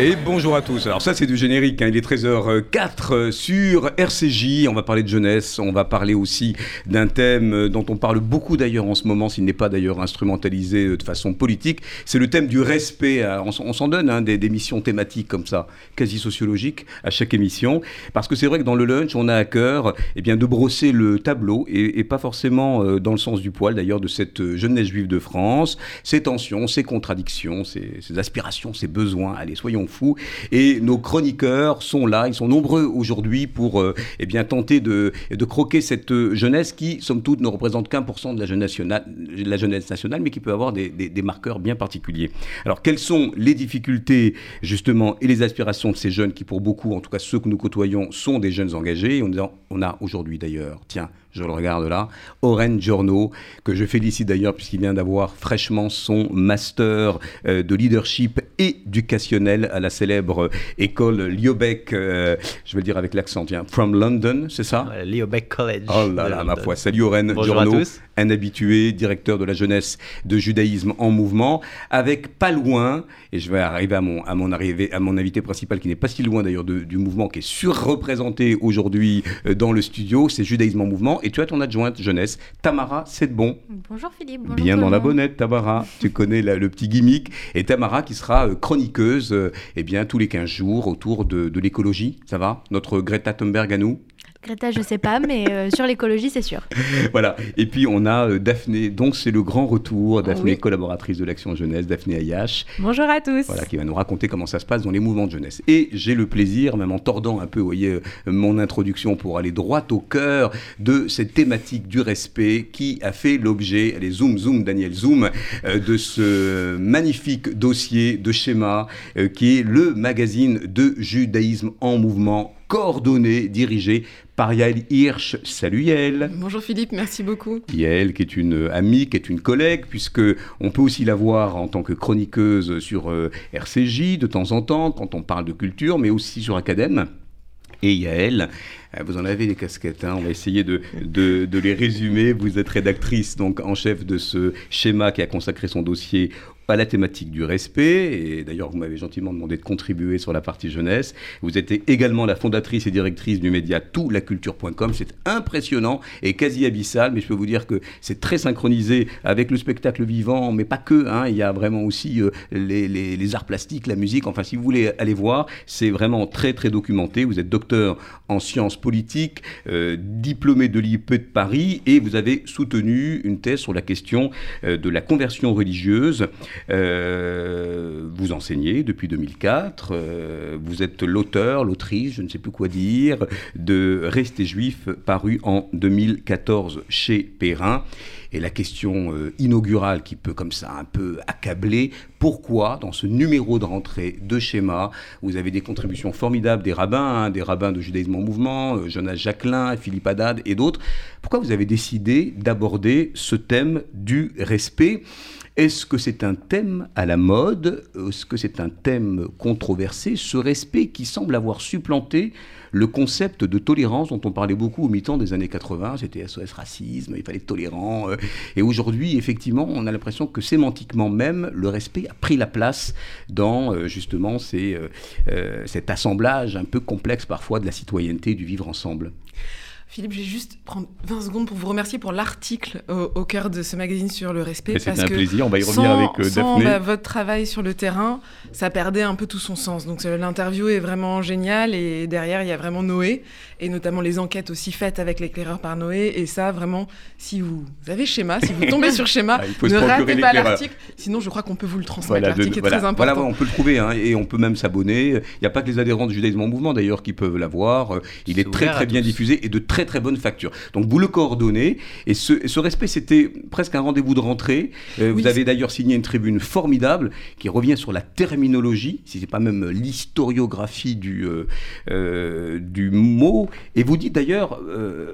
Et bonjour à tous. Alors ça c'est du générique, hein. il est 13h04 sur RCJ, on va parler de jeunesse, on va parler aussi d'un thème dont on parle beaucoup d'ailleurs en ce moment, s'il n'est pas d'ailleurs instrumentalisé de façon politique, c'est le thème du respect. On, s'en donne hein, des, missions thématiques comme ça, quasi sociologiques à chaque émission, parce que c'est vrai que dans le lunch on a à cœur eh bien, de brosser le tableau, et, pas forcément euh, dans le sens du poil d'ailleurs de cette jeunesse juive de France, ses tensions, ses contradictions, ses, ses aspirations, ses besoins, allez soyons fou. Et nos chroniqueurs sont là, ils sont nombreux aujourd'hui pour euh, eh bien, tenter de, de croquer cette jeunesse qui, somme toute, ne représente qu'un pour cent de la jeunesse, nationale, la jeunesse nationale, mais qui peut avoir des, des, marqueurs bien particuliers. Alors, quelles sont les difficultés, justement, et les aspirations de ces jeunes qui, pour beaucoup, en tout cas ceux que nous côtoyons, sont des jeunes engagés? On, on a aujourd'hui, d'ailleurs, tiens, je le regarde là, Oren Giorno, que je félicite d'ailleurs puisqu'il vient d'avoir fraîchement son master euh, de leadership éducationnel à la célèbre école Liobeck, euh, je vais le dire avec l'accent, tiens, from London, c'est ça? Liobeck College. Oh là là, ma foi. Salut Oren Giorno, un habitué, directeur de la jeunesse de judaïsme en mouvement, avec pas loin, et je vais arriver à mon, à mon, arrivée, à mon invité principal qui n'est pas si loin d'ailleurs du mouvement, qui est surreprésenté aujourd'hui euh, dans le studio, c'est Judaïsme en mouvement et tu as ton adjointe jeunesse, Tamara c'est bon. Bonjour Philippe. Bien dans la bonnette, Tamara. tu connais le petit gimmick. Et Tamara qui sera euh, chroniqueuse euh, eh bien, tous les 15 jours autour de, de l'écologie. Ça va? Notre Greta Thunberg à nous? Greta, je sais pas, mais euh, sur l'écologie, c'est sûr. voilà. Et puis on a euh, Daphné, donc c'est le grand retour. Daphné, collaboratrice de l'Action Jeunesse, Daphné Ayash. Bonjour à tous. Voilà, qui va nous raconter comment ça se passe dans les mouvements de jeunesse. Et j'ai le plaisir, même en tordant un peu, vous voyez, euh, mon introduction pour aller droit au cœur de cette thématique du respect qui a fait l'objet, allez, zoom, zoom, Daniel, zoom, de ce magnifique dossier de schéma qui est le magazine de judaïsme en mouvement coordonné, dirigé par Yael Hirsch. Salut Yael. Bonjour Philippe, merci beaucoup. Yael qui est une amie, qui est une collègue, puisque on peut aussi la voir en tant que chroniqueuse sur euh, RCJ de temps en temps, quand on parle de culture, mais aussi sur Acadème. Et Yael, euh, vous en avez des casquettes, hein. on va essayer de, de, de, les résumer. Vous êtes rédactrice donc en chef de ce schéma qui a consacré son dossier à la thématique du respect, et d'ailleurs vous m'avez gentiment demandé de contribuer sur la partie jeunesse. Vous êtes également la fondatrice et directrice du média toutlaculture.com. C'est impressionnant et quasi abyssal, mais je peux vous dire que c'est très synchronisé avec le spectacle vivant, mais pas que. Hein. Il y a vraiment aussi euh, les, arts plastiques, la musique. Enfin, si vous voulez aller voir, c'est vraiment très très documenté. Vous êtes docteur en sciences politiques, euh, diplômé de l'IP de Paris, et vous avez soutenu une thèse sur la question euh, de la conversion religieuse. Euh, vous enseignez depuis 2004, euh, vous êtes l'auteur, l'autrice, je ne sais plus quoi dire, de Rester juif, paru en 2014 chez Perrin. Et la question euh, inaugurale qui peut comme ça un peu accabler, pourquoi dans ce numéro de rentrée de schéma, vous avez des contributions formidables des rabbins, hein, des rabbins de judaïsme en mouvement, Jonas Jacquelin, Philippe Haddad et d'autres, pourquoi vous avez décidé d'aborder ce thème du respect? Est-ce que c'est un thème à la mode? Est-ce que c'est un thème controversé? Ce respect qui semble avoir supplanté le concept de tolérance dont on parlait beaucoup au mi-temps des années 80, c'était SOS racisme, il fallait être tolérant. Euh, et aujourd'hui, effectivement, on a l'impression que sémantiquement même, le respect a pris la place dans euh, justement euh, cet assemblage un peu complexe parfois de la citoyenneté et du vivre ensemble. Philippe, je vais juste prendre 20 secondes pour vous remercier pour l'article au, cœur de ce magazine sur le respect. C'est un plaisir, on va y revenir avec euh, sans, Bah, votre travail sur le terrain, ça perdait un peu tout son sens. Donc l'interview est vraiment géniale et derrière, il y a vraiment Noé et notamment les enquêtes aussi faites avec l'éclaireur par Noé. Et ça, vraiment, si vous avez schéma, si vous tombez sur schéma, ah, ne ratez pas l'article. Sinon, je crois qu'on peut vous le transmettre. l'article est très important. Voilà, on peut le trouver hein, et on peut même s'abonner. Il n'y a pas que les adhérents du judaïsme en mouvement d'ailleurs qui peuvent l'avoir. Il est, très très bien diffusé et de très très bonne facture. Donc vous le coordonnez, et ce, respect, c'était presque un rendez-vous de rentrée. Euh, vous avez d'ailleurs signé une tribune formidable qui revient sur la terminologie, si ce n'est pas même l'historiographie du, euh, euh, du mot. Et vous dites d'ailleurs,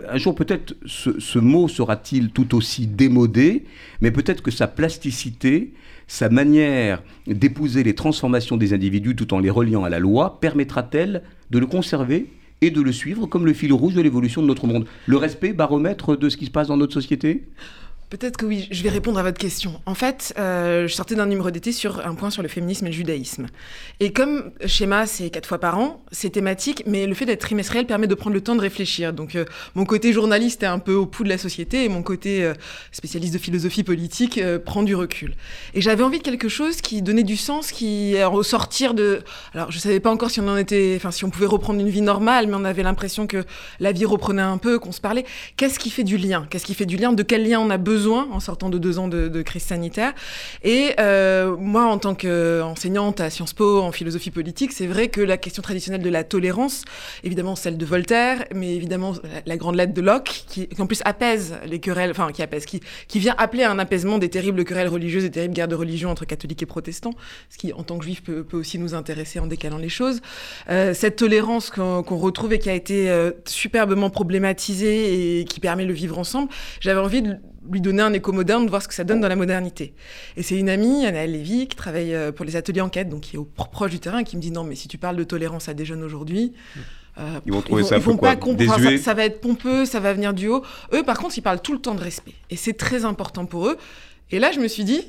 un jour peut-être ce, ce mot sera-t-il tout aussi démodé, mais peut-être que sa plasticité sa manière d'épouser les transformations des individus tout en les reliant à la loi permettra-t-elle de le conserver et de le suivre comme le fil rouge de l'évolution de notre monde? Le respect, baromètre de ce qui se passe dans notre société? Peut-être que oui, je vais répondre à votre question. En fait, euh, je sortais d'un numéro d'été sur un point sur le féminisme et le judaïsme. Et comme schéma, c'est quatre fois par an, c'est thématique, mais le fait d'être trimestriel permet de prendre le temps de réfléchir. Donc, euh, mon côté journaliste est un peu au pouls de la société et mon côté euh, spécialiste de philosophie politique prend du recul. Et j'avais envie de quelque chose qui donnait du sens, qui au sortir de. Alors, je savais pas encore si on en était, enfin, si on pouvait reprendre une vie normale, mais on avait l'impression que la vie reprenait un peu, qu'on se parlait. Qu'est-ce qui fait du lien? Qu'est-ce qui fait du lien? De quel lien on a besoin en sortant de deux ans de, crise sanitaire. Et euh, moi, en tant qu'enseignante à Sciences Po en philosophie politique, c'est vrai que la question traditionnelle de la tolérance, évidemment celle de Voltaire, mais évidemment la, grande lettre de Locke, qui, en plus apaise les querelles, enfin qui apaise, qui, qui vient appeler à un apaisement des terribles querelles religieuses, des terribles guerres de religion entre catholiques et protestants, ce qui, en tant que juif, peut, aussi nous intéresser en décalant les choses. Euh, cette tolérance qu'on retrouve et qui a été euh, superbement problématisée et qui permet le vivre ensemble, j'avais envie de lui donner un écho moderne, de voir ce que ça donne dans la modernité. Et c'est une amie, Anna Lévy, qui travaille euh, pour les ateliers enquête, donc qui est au proche du terrain, qui me dit non, mais si tu parles de tolérance à des jeunes aujourd'hui, euh, ils vont trouver ça vont pas comprendre. Ça, ça, va être pompeux, ça va venir du haut. Eux, par contre, ils parlent tout le temps de respect, et c'est très important pour eux. Et là, je me suis dit,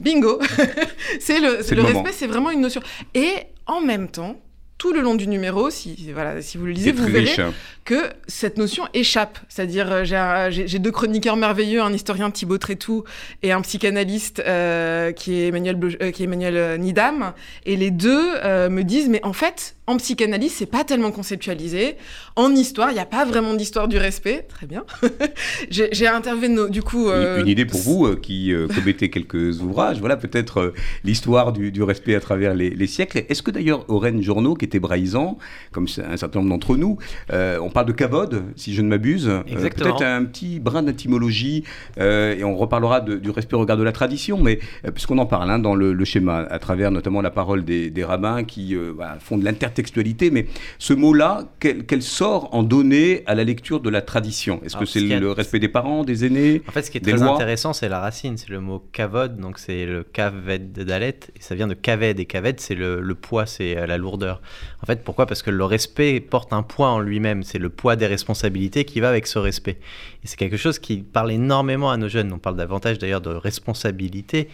bingo, c'est le, le respect, c'est vraiment une notion. Et en même temps, tout le long du numéro, si, voilà, si vous le lisez, vous verrez que cette notion échappe. C'est-à-dire, euh, j'ai deux chroniqueurs merveilleux, un historien Thibaut Trétou et un psychanalyste euh, qui est Emmanuel, euh, qui est Emmanuel Nidam. Et les deux me disent, mais en fait, en psychanalyse, c'est pas tellement conceptualisé. En histoire, il n'y a pas vraiment d'histoire du respect. Très bien. j'ai interviewé du coup. Une idée pour vous qui commettez quelques ouvrages. Voilà peut-être l'histoire du, respect à travers les, les siècles. Est-ce que d'ailleurs Aurène Journaux, qui est hébraïsant, comme un certain nombre d'entre nous. Euh, on parle de kavod, si je ne m'abuse. Euh, peut-être un petit brin d'étymologie, euh, et on reparlera du respect au regard de la tradition, mais puisqu'on en parle hein, dans le, schéma, à travers notamment la parole des, rabbins qui font de l'intertextualité, mais ce mot-là, quel, sort en donner à la lecture de la tradition? Est-ce que c'est le respect des parents, des aînés En fait, ce qui est très intéressant, c'est la racine, c'est le mot kavod, donc c'est le kaved dalet, et ça vient de kaved, et kaved, c'est le, le poids, c'est la lourdeur. En fait, pourquoi? Parce que le respect porte un poids en lui-même. C'est le poids des responsabilités qui va avec ce respect. Et c'est quelque chose qui parle énormément à nos jeunes. On parle davantage d'ailleurs de responsabilité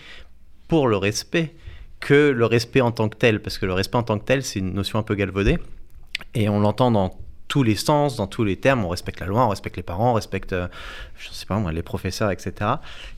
pour le respect que le respect en tant que tel. Parce que le respect en tant que tel, c'est une notion un peu galvaudée. Et on l'entend dans tous les sens, dans tous les termes. On respecte la loi, on respecte les parents, on respecte, euh, je sais pas moi, les professeurs, etc.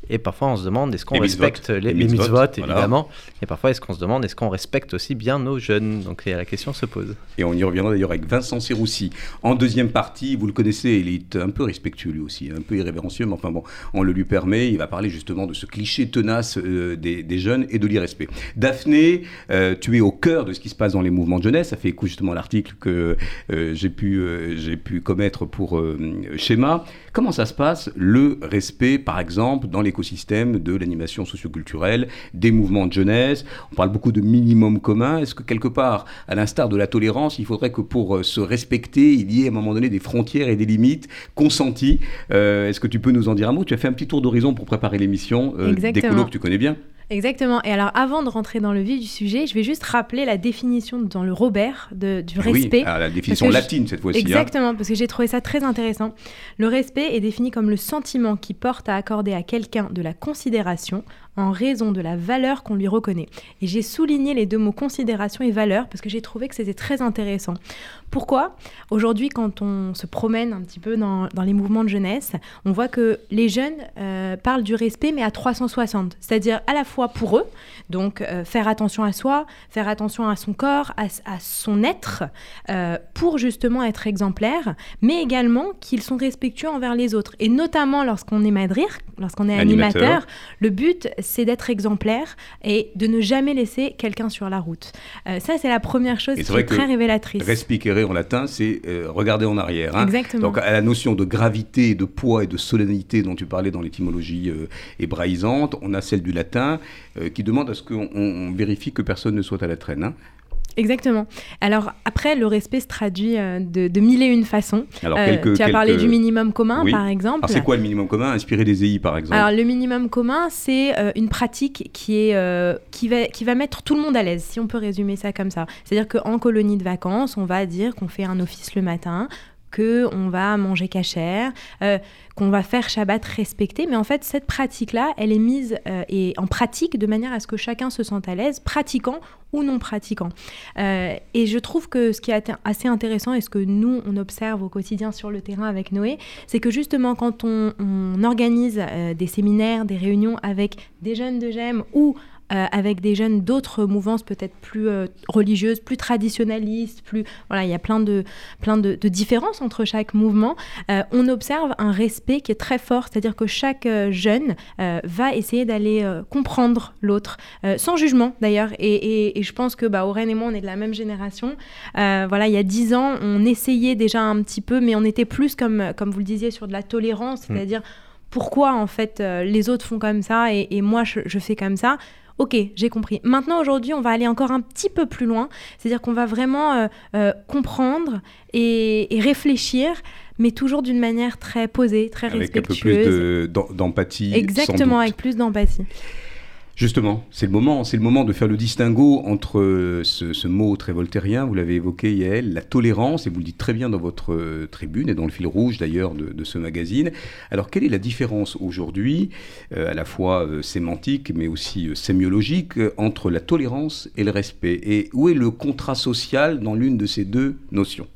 Et parfois, on se demande est-ce qu'on respecte les, les mitzvot, évidemment. Et parfois, est-ce qu'on se demande est-ce qu'on respecte aussi bien nos jeunes? Donc la question se pose. Et on y reviendra d'ailleurs avec Vincent Serroussi. En deuxième partie, vous le connaissez, il est un peu respectueux lui aussi, un peu irrévérencieux, mais enfin bon, on le lui permet. Il va parler justement de ce cliché tenace euh, des, jeunes et de l'irrespect. Daphné, euh, tu es au cœur de ce qui se passe dans les mouvements de jeunesse. Ça fait écho justement à l'article que j'ai pu euh, j'ai pu commettre pour euh, schéma. Comment ça se passe, le respect, par exemple, dans l'écosystème de l'animation socioculturelle, des mouvements de jeunesse On parle beaucoup de minimum commun. Est-ce que quelque part, à l'instar de la tolérance, il faudrait que pour euh, se respecter, il y ait à un moment donné des frontières et des limites consenties? Est-ce que tu peux nous en dire un mot? Tu as fait un petit tour d'horizon pour préparer l'émission des colos que tu connais bien. Exactement. Et alors, avant de rentrer dans le vif du sujet, je vais juste rappeler la définition dans le Robert de, du respect. Oui, la définition latine cette fois-ci. Hein. Exactement, parce que j'ai trouvé ça très intéressant. Le respect est défini comme le sentiment qui porte à accorder à quelqu'un de la considération en raison de la valeur qu'on lui reconnaît. Et j'ai souligné les deux mots considération et valeur parce que j'ai trouvé que c'était très intéressant. Pourquoi? Aujourd'hui, quand on se promène un petit peu dans, les mouvements de jeunesse, on voit que les jeunes euh, parlent du respect, mais à 360. C'est-à-dire à la fois pour eux, donc euh, faire attention à soi, faire attention à son corps, à, son être, euh, pour justement être exemplaire, mais également qu'ils sont respectueux envers les autres. Et notamment lorsqu'on est madrir, lorsqu'on est animateur, le but, c'est d'être exemplaire et de ne jamais laisser quelqu'un sur la route. Euh, ça, c'est la première chose qui est très révélatrice. Respicere en latin, c'est euh, regarder en arrière. hein. Exactement. Donc à la notion de gravité, de poids et de solennité dont tu parlais dans l'étymologie euh, hébraïsante, on a celle du latin qui demande à ce qu'on on- on vérifie que personne ne soit à la traîne. hein. Exactement. Alors après, le respect se traduit euh, de, de mille et une façons. Alors, Euh, tu as parlé du minimum commun, Oui. par exemple. Alors c'est quoi le minimum commun? Inspiré des EI par exemple. Alors le minimum commun, c'est euh, une pratique qui, est, euh, qui, va, qui va mettre tout le monde à l'aise, si on peut résumer ça comme ça. C'est-à-dire qu'en colonie de vacances, on va dire qu'on fait un office le matin, qu'on va manger cachère, euh, qu'on va faire Shabbat respecté. Mais en fait, cette pratique-là, elle est mise euh, et en pratique de manière à ce que chacun se sente à l'aise, pratiquant ou non pratiquant. Euh, et je trouve que ce qui est assez intéressant et ce que nous, on observe au quotidien sur le terrain avec Noé, c'est que justement quand on, on organise des séminaires, des réunions avec des jeunes de GEM ou euh, avec des jeunes d'autres mouvances peut-être plus euh, religieuses, plus traditionnalistes, plus voilà, il y a plein de plein de, de différences entre chaque mouvement. Euh, on observe un respect qui est très fort, c'est-à-dire que chaque jeune va essayer d'aller comprendre l'autre, sans jugement d'ailleurs. Et, et- et je pense que bah, Aurène et moi, on est de la même génération. Voilà, il y a dix ans, on essayait déjà un petit peu, mais on était plus comme comme vous le disiez sur de la tolérance, c'est-à-dire pourquoi en fait euh, les autres font comme ça et, et moi je, je fais comme ça. Ok, j'ai compris. Maintenant, aujourd'hui, on va aller encore un petit peu plus loin. C'est-à-dire qu'on va vraiment euh, euh, comprendre et, et réfléchir, mais toujours d'une manière très posée, très avec un peu plus respectueuse. de- d'em- d'empathie. sans Exactement, doute. avec plus d'empathie. Justement, c'est le moment, c'est le moment de faire le distinguo entre euh, ce, mot très voltairien, vous l'avez évoqué Yael, la tolérance, et vous le dites très bien dans votre euh, tribune et dans le fil rouge d'ailleurs de, ce magazine. Alors quelle est la différence aujourd'hui, euh, à la fois sémantique mais aussi sémiologique, entre la tolérance et le respect? Et où est le contrat social dans l'une de ces deux notions?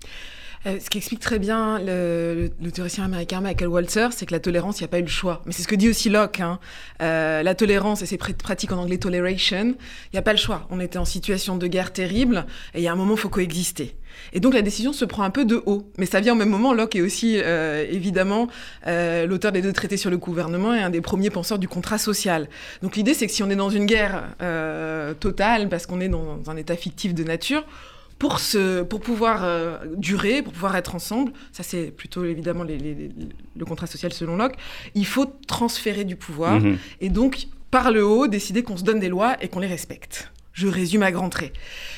Euh, ce qui explique très bien le, le- théoricien américain Michael Walzer, c'est que la tolérance, il n'y a pas eu le choix. Mais c'est ce que dit aussi Locke. hein. Euh, la tolérance, et c'est pr- pratique en anglais toleration, il n'y a pas le choix. On était en situation de guerre terrible, et il y a un moment, il faut coexister. Et donc la décision se prend un peu de haut. Mais ça vient au même moment. Locke est aussi, euh, évidemment, euh, l'auteur des deux traités sur le gouvernement et un des premiers penseurs du contrat social. Donc l'idée, c'est que si on est dans une guerre euh, totale, parce qu'on est dans un état fictif de nature, pour, se, pour pouvoir euh, durer, pour pouvoir être ensemble, ça c'est plutôt évidemment les- les- les- le contrat social selon Locke, il faut transférer du pouvoir Mhm. et donc par le haut décider qu'on se donne des lois et qu'on les respecte. Je résume à grands traits.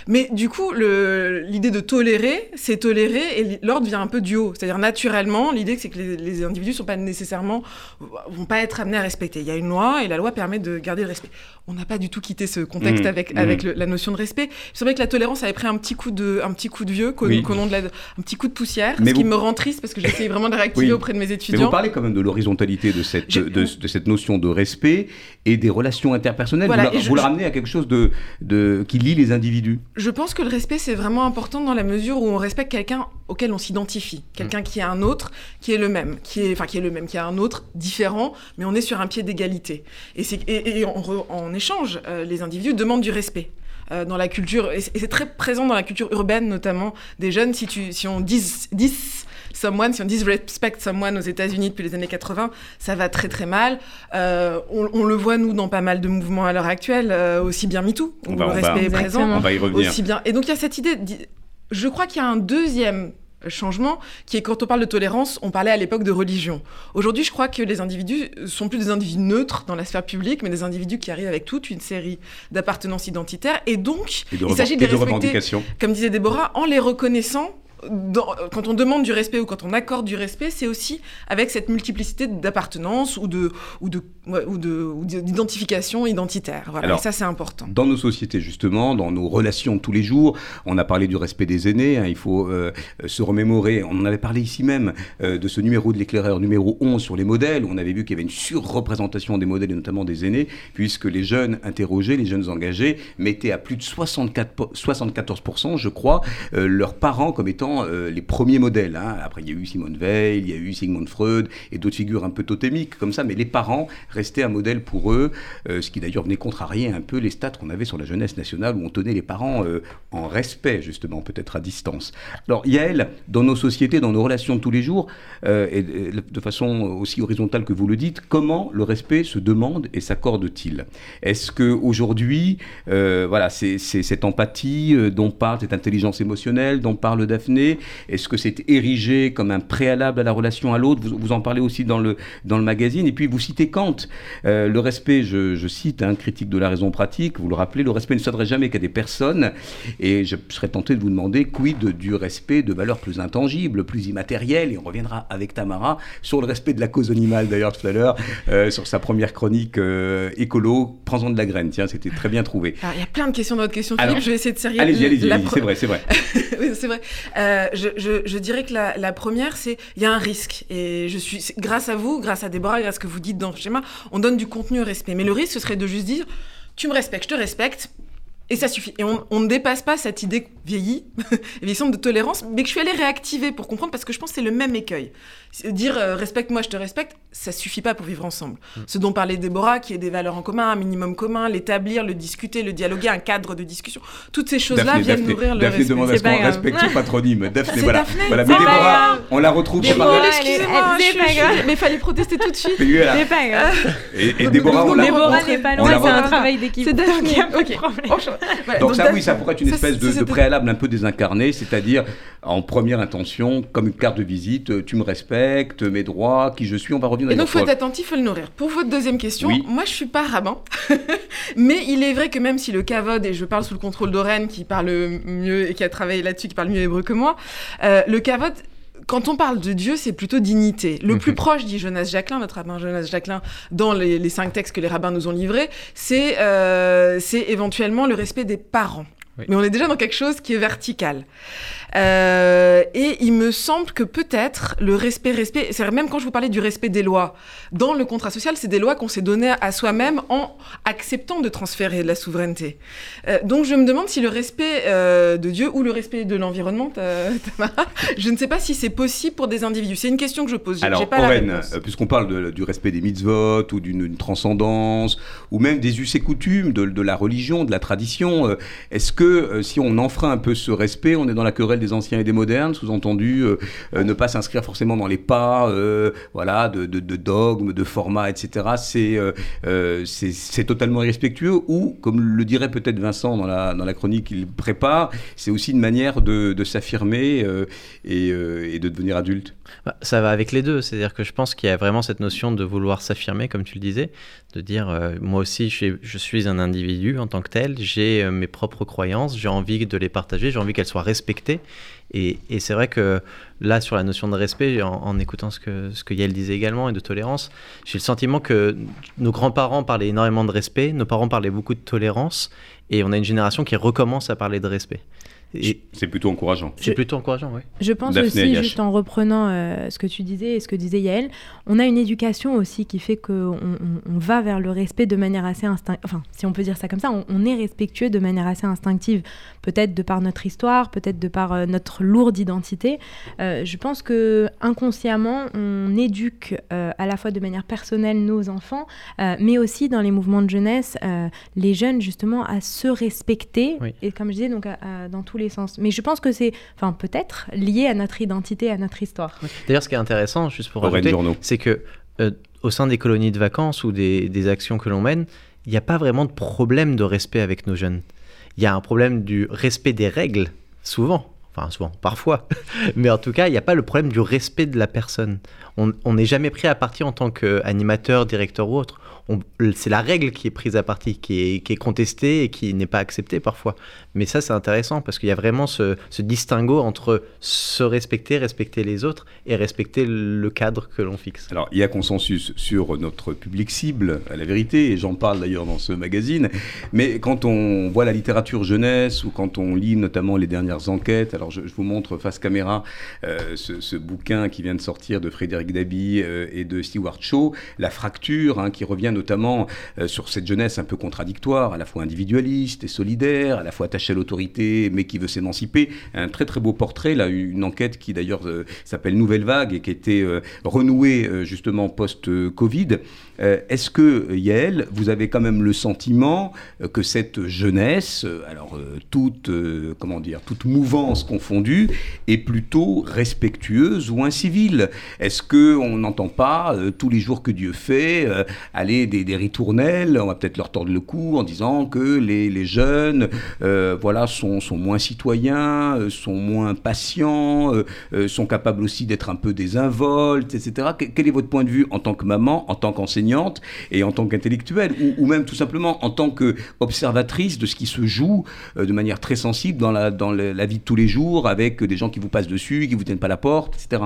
Mais du coup, l'idée de tolérer, c'est tolérer et l'ordre vient un peu du haut. C'est-à-dire naturellement, l'idée c'est que les, les individus sont pas nécessairement, vont pas être amenés à respecter. Il y a une loi et la loi permet de garder le respect. On n'a pas du tout quitté ce contexte Mhm. avec, Mhm. avec le- la notion de respect. C'est vrai que la tolérance avait pris un petit coup de, un petit coup de vieux, qu'au Oui. nom de la, un petit coup de poussière, Mais ce qui me rend triste parce que j'essaye vraiment de réactiver Oui. auprès de mes Mais étudiants. vous parlez quand même de l'horizontalité de cette, de, de cette notion de respect et des relations interpersonnelles. Voilà, vous la, je- vous la ramenez à quelque chose de, de, qui lie les individus. Je pense que le respect, c'est vraiment important dans la mesure où on respecte quelqu'un auquel on s'identifie. Quelqu'un qui est un autre, qui est le même, qui est, enfin, qui est le même, qui est un autre différent, mais on est sur un pied d'égalité. Et, c'est- et, et en, re- en échange, euh, les individus demandent du respect. Euh, dans la culture, et c'est très présent dans la culture urbaine, notamment des jeunes. Si, tu, si on dit, dit someone, si on dit respect someone aux États-Unis depuis les années 80, ça va très très mal. Euh, on, on le voit, nous, dans pas mal de mouvements à l'heure actuelle, euh, aussi bien MeToo, où On va- le on va- respect est présent On va y revenir. aussi bien. Et donc il y a cette idée, je crois qu'il y a un deuxième changement qui est quand on parle de tolérance, on parlait à l'époque de religion. Aujourd'hui, je crois que les individus sont plus des individus neutres dans la sphère publique, mais des individus qui arrivent avec toute une série d'appartenances identitaires. Et donc, Et il s'agit de les respecter, revendications. comme disait Déborah, en les reconnaissant. Dans- quand on demande du respect ou quand on accorde du respect, c'est aussi avec cette multiplicité d'appartenance ou de ou de ou de ou d'identification identitaire. Voilà, Alors, et ça c'est important. Dans nos sociétés, justement, dans nos relations de tous les jours, on a parlé du respect des aînés. hein, il faut euh, se remémorer. On en avait parlé ici même euh, de ce numéro de l'éclaireur numéro 11 sur les modèles. où On avait vu qu'il y avait une surreprésentation des modèles et notamment des aînés, puisque les jeunes interrogés, les jeunes engagés, mettaient à plus de 64, po- 74%, je crois, euh, leurs parents comme étant euh, les premiers modèles. Hein. Après, il y a eu Simone Veil, il y a eu Sigmund Freud et d'autres figures un peu totémiques comme ça, mais les parents restaient un modèle pour eux, euh, ce qui d'ailleurs venait contrarier un peu les stats qu'on avait sur la jeunesse nationale où on tenait les parents euh, en respect, justement, peut-être à distance. Alors, Yael, dans nos sociétés, dans nos relations de tous les jours, et de façon aussi horizontale que vous le dites, comment le respect se demande et s'accorde-t-il? Est-ce qu'aujourd'hui, voilà, c'est cette empathie dont parle cette intelligence émotionnelle dont parle Daphné Est-ce que c'est érigé comme un préalable à la relation à l'autre? Vous, en parlez aussi dans le, dans le magazine. Et puis vous citez Kant. Euh, le respect, je, cite, un critique de la raison pratique, vous le rappelez, le respect ne s'adresse jamais qu'à des personnes. Et je serais tenté de vous demander quid du respect de valeurs plus intangibles, plus immatérielles? Et on reviendra avec Tamara sur le respect de la cause animale, d'ailleurs, tout à l'heure, euh, sur sa première chronique euh, écolo. Prends-en de la graine. Tiens, c'était très bien trouvé. il y a plein de questions dans votre question, Philippe. je vais essayer de sérieux. Allez-y, allez-y, c'est vrai, c'est vrai. oui, c'est vrai. Euh, je, dirais que la, première, c'est il y a un risque. Et je suis, grâce à vous, grâce à Déborah, grâce à ce que vous dites dans le schéma, on donne du contenu au respect. Mais le risque, ce serait de juste dire tu me respectes, je te respecte. Et ça suffit. Et on, ne dépasse pas cette idée vieillie, vieillissante de tolérance, mais que je suis allée réactiver pour comprendre, parce que je pense que c'est le même écueil. Dire euh, respecte-moi, je te respecte, ça suffit pas pour vivre ensemble. Mm. Ce dont parlait Déborah, qui est des valeurs en commun, un minimum commun, l'établir, le discuter, le dialoguer, un cadre de discussion, toutes ces choses-là viennent nourrir le Daphné respect. demande à ce qu'on respecte son patronyme. Daphné, voilà. voilà. Mais Déborah, on la retrouve Déborah, excusez-moi, mais il fallait protester tout de suite. C'est pas grave. Et, Déborah, on la Déborah n'est pas loin, c'est un travail d'équipe. C'est Daphné. Ok. Donc ça, oui, ça pourrait être une espèce de préalable un peu désincarné, c'est-à-dire en première intention, comme une carte de visite, tu me respectes, mes droits qui je suis, on va revenir. Et donc, il faut être attentif et le nourrir. Pour votre deuxième question, moi, je suis pas rabbin, mais il est vrai que même si le Kavod, et je parle sous le contrôle d'Oren, qui parle mieux et qui a travaillé là-dessus, qui parle mieux hébreu que moi, euh, le Kavod, quand on parle de Dieu, c'est plutôt dignité. Le plus mhm. proche, dit Jonas Jacquelin, notre rabbin Jonas Jacquelin, dans les, cinq textes que les rabbins nous ont livrés, c'est euh, éventuellement le respect des parents. Mais on est déjà dans quelque chose qui est vertical. Euh, et il me semble que peut-être le respect, respect, c'est même quand je vous parlais du respect des lois, dans le contrat social, c'est des lois qu'on s'est données à soi-même en acceptant de transférer de la souveraineté. Euh, donc je me demande si le respect euh, de Dieu ou le respect de l'environnement, je ne sais pas si c'est possible pour des individus. C'est une question que je pose. Alors, pas puisqu'on parle du respect des mitzvot ou d'une transcendance, ou même des us et coutumes, de, de la religion, de la tradition, est-ce que si on enfreint un peu ce respect, on est dans la querelle des anciens et des modernes, sous-entendu euh, euh, ne pas s'inscrire forcément dans les pas euh, voilà, de, dogmes, de formats, etc. C'est totalement irrespectueux ou, comme le dirait peut-être Vincent dans la, chronique qu'il prépare, c'est aussi une manière de, s'affirmer et, de devenir adulte. Bah, ça va avec les deux, c'est-à-dire que je pense qu'il y a vraiment cette notion de vouloir s'affirmer, comme tu le disais, de dire moi aussi je je suis, un individu en tant que tel, j'ai mes propres croyances, j'ai envie de les partager, j'ai envie qu'elles soient respectées et, c'est vrai que là, sur la notion de respect, en, écoutant ce que, ce que Yael disait également et de tolérance, j'ai le sentiment que nos grands-parents parlaient énormément de respect, nos parents parlaient beaucoup de tolérance, et on a une génération qui recommence à parler de respect. C'est plutôt encourageant. C'est plutôt encourageant, oui. Je pense aussi, juste en reprenant euh, ce que tu disais et ce que disait Yael, on a une éducation aussi qui fait qu'on on, va vers le respect de manière assez instinctive. Enfin, si on peut dire ça comme ça, on, est respectueux de manière assez instinctive. Peut-être de par notre histoire, peut-être de par euh, notre lourde identité. Euh, je pense que inconsciemment, on éduque à la fois de manière personnelle nos enfants, mais aussi dans les mouvements de jeunesse, les jeunes justement à se respecter. Et comme je disais, donc dans tous les sens. Mais je pense que c'est, enfin peut-être, lié à notre identité, à notre histoire. D'ailleurs, ce qui est intéressant, juste pour rajouter, c'est que euh, au sein des colonies de vacances ou des, des actions que l'on mène, il n'y a pas vraiment de problème de respect avec nos jeunes. Il y a un problème du respect des règles, souvent. Enfin, souvent, parfois. Mais en tout cas, il n'y a pas le problème du respect de la personne. On n'est jamais pris à partir en tant qu'animateur, directeur ou autre c'est la règle qui est prise à partie, qui est, contestée et qui n'est pas acceptée parfois. Mais ça, c'est intéressant parce qu'il y a vraiment ce, distinguo entre se respecter, respecter les autres et respecter le cadre que l'on fixe. Alors, il y a consensus sur notre public cible, à la vérité, et j'en parle d'ailleurs dans ce magazine. Mais quand on voit la littérature jeunesse ou quand on lit notamment les dernières enquêtes, alors je, vous montre face caméra euh, ce, bouquin qui vient de sortir de Frédéric Dabi euh, et de Stewart Shaw, La fracture, hein, qui revient notamment euh, sur cette jeunesse un peu contradictoire, à la fois individualiste et solidaire, à la fois attachée à l'autorité, mais qui veut s'émanciper. Un très très beau portrait, là, une enquête qui d'ailleurs s'appelle Nouvelle Vague et qui a été renouée justement post-Covid. Est-ce que, Yael, vous avez quand même le sentiment que cette jeunesse, alors toute, comment dire, toute mouvance confondue, est plutôt respectueuse ou incivile? Est-ce qu'on n'entend pas euh, tous les jours que Dieu fait euh, aller des, ritournelles On va peut-être leur tordre le cou en disant que les, jeunes euh, voilà, sont, moins citoyens, sont moins patients, sont capables aussi d'être un peu désinvoltes, etc. Quel est votre point de vue en tant que maman, en tant qu'enseignante? Et en tant qu'intellectuelle ou, même tout simplement en tant qu'observatrice de ce qui se joue de manière très sensible dans la, vie de tous les jours avec des gens qui vous passent dessus, qui vous tiennent pas la porte, etc.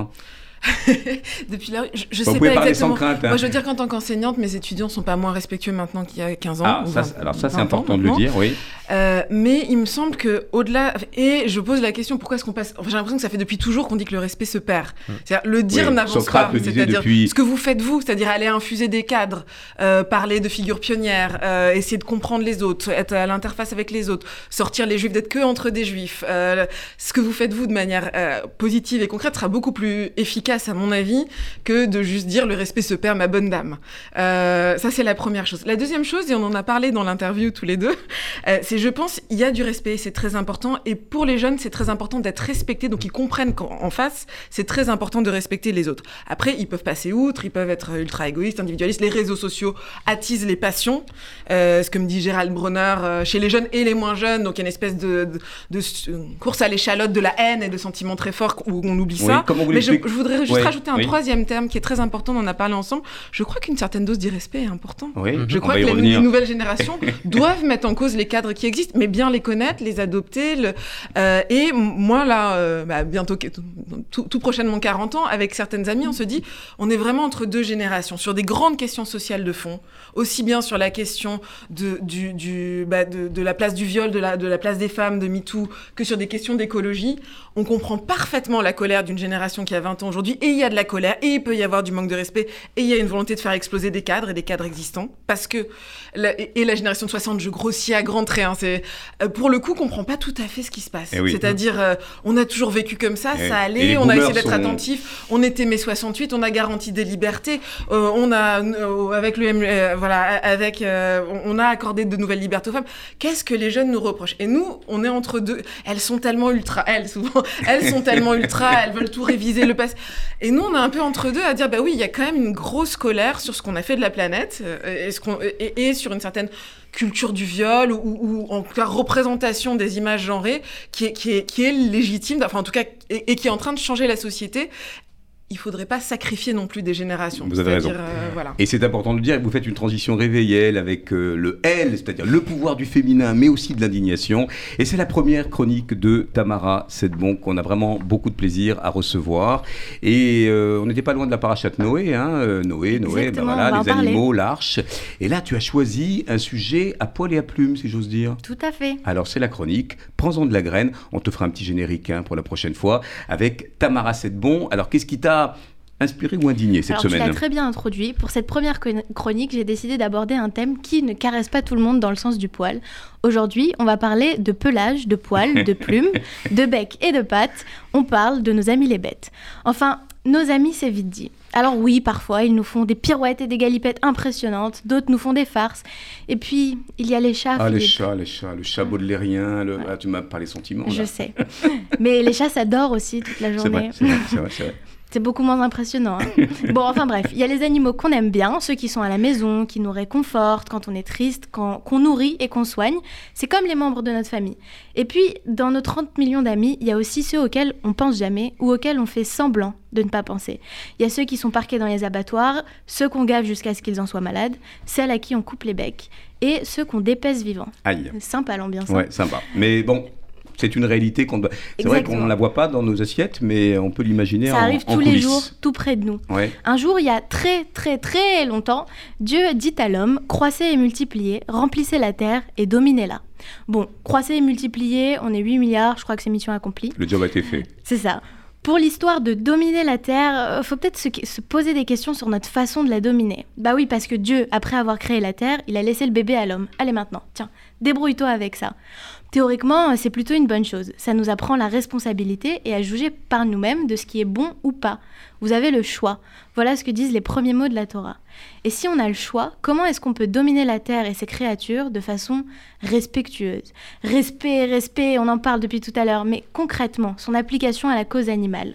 Depuis là, je, je sais pas exactement. Crainte, hein. Moi, je veux dire qu'en tant qu'enseignante, mes étudiants sont pas moins respectueux maintenant qu'il y a 15 ans. Ah, ça, alors ça, c'est important de le dire, oui. Euh, mais il me semble que au-delà, et je pose la question, pourquoi est-ce qu'on passe J'ai l'impression que ça fait depuis toujours qu'on dit que le respect se perd. Hum. C'est-à-dire le dire n'avance pas. C'est-à-dire depuis... ce que vous faites vous, c'est-à-dire aller infuser des cadres, euh, parler de figures pionnières, euh, essayer de comprendre les autres, être à l'interface avec les autres, sortir les juifs d'être que entre des juifs. Ce que vous faites vous de manière positive et concrète sera beaucoup plus efficace à mon avis, que de juste dire le respect se perd, ma bonne dame. Euh, ça, c'est la première chose. La deuxième chose, et on en a parlé dans l'interview tous les deux, euh, c'est je pense, il y a du respect, c'est très important. Et pour les jeunes, c'est très important d'être respecté, donc ils comprennent qu'en face, c'est très important de respecter les autres. Après, ils peuvent passer outre, ils peuvent être ultra égoïstes, individualistes. Les réseaux sociaux attisent les passions, euh, ce que me dit Gérald Bronner, euh, chez les jeunes et les moins jeunes. Donc il y a une espèce de, de, de course à l'échalote de la haine et de sentiments très forts où on oublie ça. Mais je, je voudrais juste rajouter un troisième terme qui est très important, on en a parlé ensemble. Je crois qu'une certaine dose d'irrespect est important. Je crois que les, nouvelles générations doivent mettre en cause les cadres qui existent, mais bien les connaître, les adopter. Le, euh, et moi, là, euh, bah, bientôt, tout, tout, prochainement 40 ans, avec certaines amies, on se dit, on est vraiment entre deux générations, sur des grandes questions sociales de fond, aussi bien sur la question de, du, du bah, de, de, la place du viol, de la, de la place des femmes, de MeToo, que sur des questions d'écologie. On comprend parfaitement la colère d'une génération qui a 20 ans aujourd'hui et il y a de la colère, et il peut y avoir du manque de respect, et il y a une volonté de faire exploser des cadres et des cadres existants, parce que, la, et la génération de 60, je grossis à grands traits, hein, c'est, euh, pour le coup, comprend pas tout à fait ce qui se passe. Eh oui. C'est-à-dire, euh, on a toujours vécu comme ça, et, ça allait, on a essayé d'être sont... attentif, on était mai 68, on a garanti des libertés, euh, on a, euh, avec le, voilà, avec, on a accordé de nouvelles libertés aux femmes. Qu'est-ce que les jeunes nous reprochent? Et nous, on est entre deux. Elles sont tellement ultra, elles souvent, elles sont tellement ultra, elles veulent tout réviser, le passé. Et nous, on est un peu entre deux à dire, bah oui, il y a quand même une grosse colère sur ce qu'on a fait de la planète euh, et, sur une certaine culture du viol ou, en tout cas représentation des images genrées qui est, légitime, enfin en tout cas, et qui est en train de changer la société il faudrait pas sacrifier non plus des générations. Vous avez raison. Euh, voilà. Et c'est important de le dire, vous faites une transition réveillée avec euh, le L, c'est-à-dire le pouvoir du féminin, mais aussi de l'indignation. Et c'est la première chronique de Tamara Sedbon qu'on a vraiment beaucoup de plaisir à recevoir. Et euh, on n'était pas loin de la parachate Noé, hein, Noé, Noé, ben voilà, les animaux, l'arche. Et là, tu as choisi un sujet à poil et à plumes, si j'ose dire. Tout à fait. Alors c'est la chronique, prends-en de la graine. On te fera un petit générique hein, pour la prochaine fois avec Tamara Sedbon. Alors qu'est-ce qui t'a inspiré ou indigné cette Alors, semaine Tu l'as très bien introduit. Pour cette première chronique, j'ai décidé d'aborder un thème qui ne caresse pas tout le monde dans le sens du poil. Aujourd'hui, on va parler de pelage, de poils, de plumes, de bec et de pattes. On parle de nos amis les bêtes. Enfin, nos amis, c'est vite dit. Alors oui, parfois, ils nous font des pirouettes et des galipettes impressionnantes, d'autres nous font des farces. Et puis, il y a les chats. Ah, les chats, les chats, le chat baudelairien, le... Ouais. Ah, tu m'as parlé sentiments. Je sais. Mais les chats s'adorent aussi toute la journée. C'est vrai, c'est vrai, c'est vrai. C'est beaucoup moins impressionnant. Hein. bon, enfin bref, il y a les animaux qu'on aime bien, ceux qui sont à la maison, qui nous réconfortent quand on est triste, qu'on qu nourrit et qu'on soigne. C'est comme les membres de notre famille. Et puis, dans nos 30 millions d'amis, il y a aussi ceux auxquels on pense jamais ou auxquels on fait semblant de ne pas penser. Il y a ceux qui sont parqués dans les abattoirs, ceux qu'on gave jusqu'à ce qu'ils en soient malades, celles à qui on coupe les becs et ceux qu'on dépèse vivants. Aïe. Sympa l'ambiance. Ouais, sympa. Mais bon, c'est une réalité qu'on c'est vrai qu'on ne la voit pas dans nos assiettes mais on peut l'imaginer ça en, arrive tous les jours tout près de nous ouais. un jour il y a très très très longtemps Dieu dit à l'homme croissez et multipliez remplissez la terre et dominez-la bon croissez et multipliez on est 8 milliards je crois que c'est mission accomplie le job a été fait c'est ça Pour l'histoire de dominer la Terre, euh, faut peut-être se, se poser des questions sur notre façon de la dominer. Bah oui, parce que Dieu, après avoir créé la Terre, il a laissé le bébé à l'homme. Allez maintenant, tiens, débrouille-toi avec ça. Théoriquement, c'est plutôt une bonne chose. Ça nous apprend la responsabilité et à juger par nous-mêmes de ce qui est bon ou pas. Vous avez le choix. Voilà ce que disent les premiers mots de la Torah. Et si on a le choix, comment est-ce qu'on peut dominer la terre et ses créatures de façon respectueuse? Respect, respect, on en parle depuis tout à l'heure, mais concrètement, son application à la cause animale.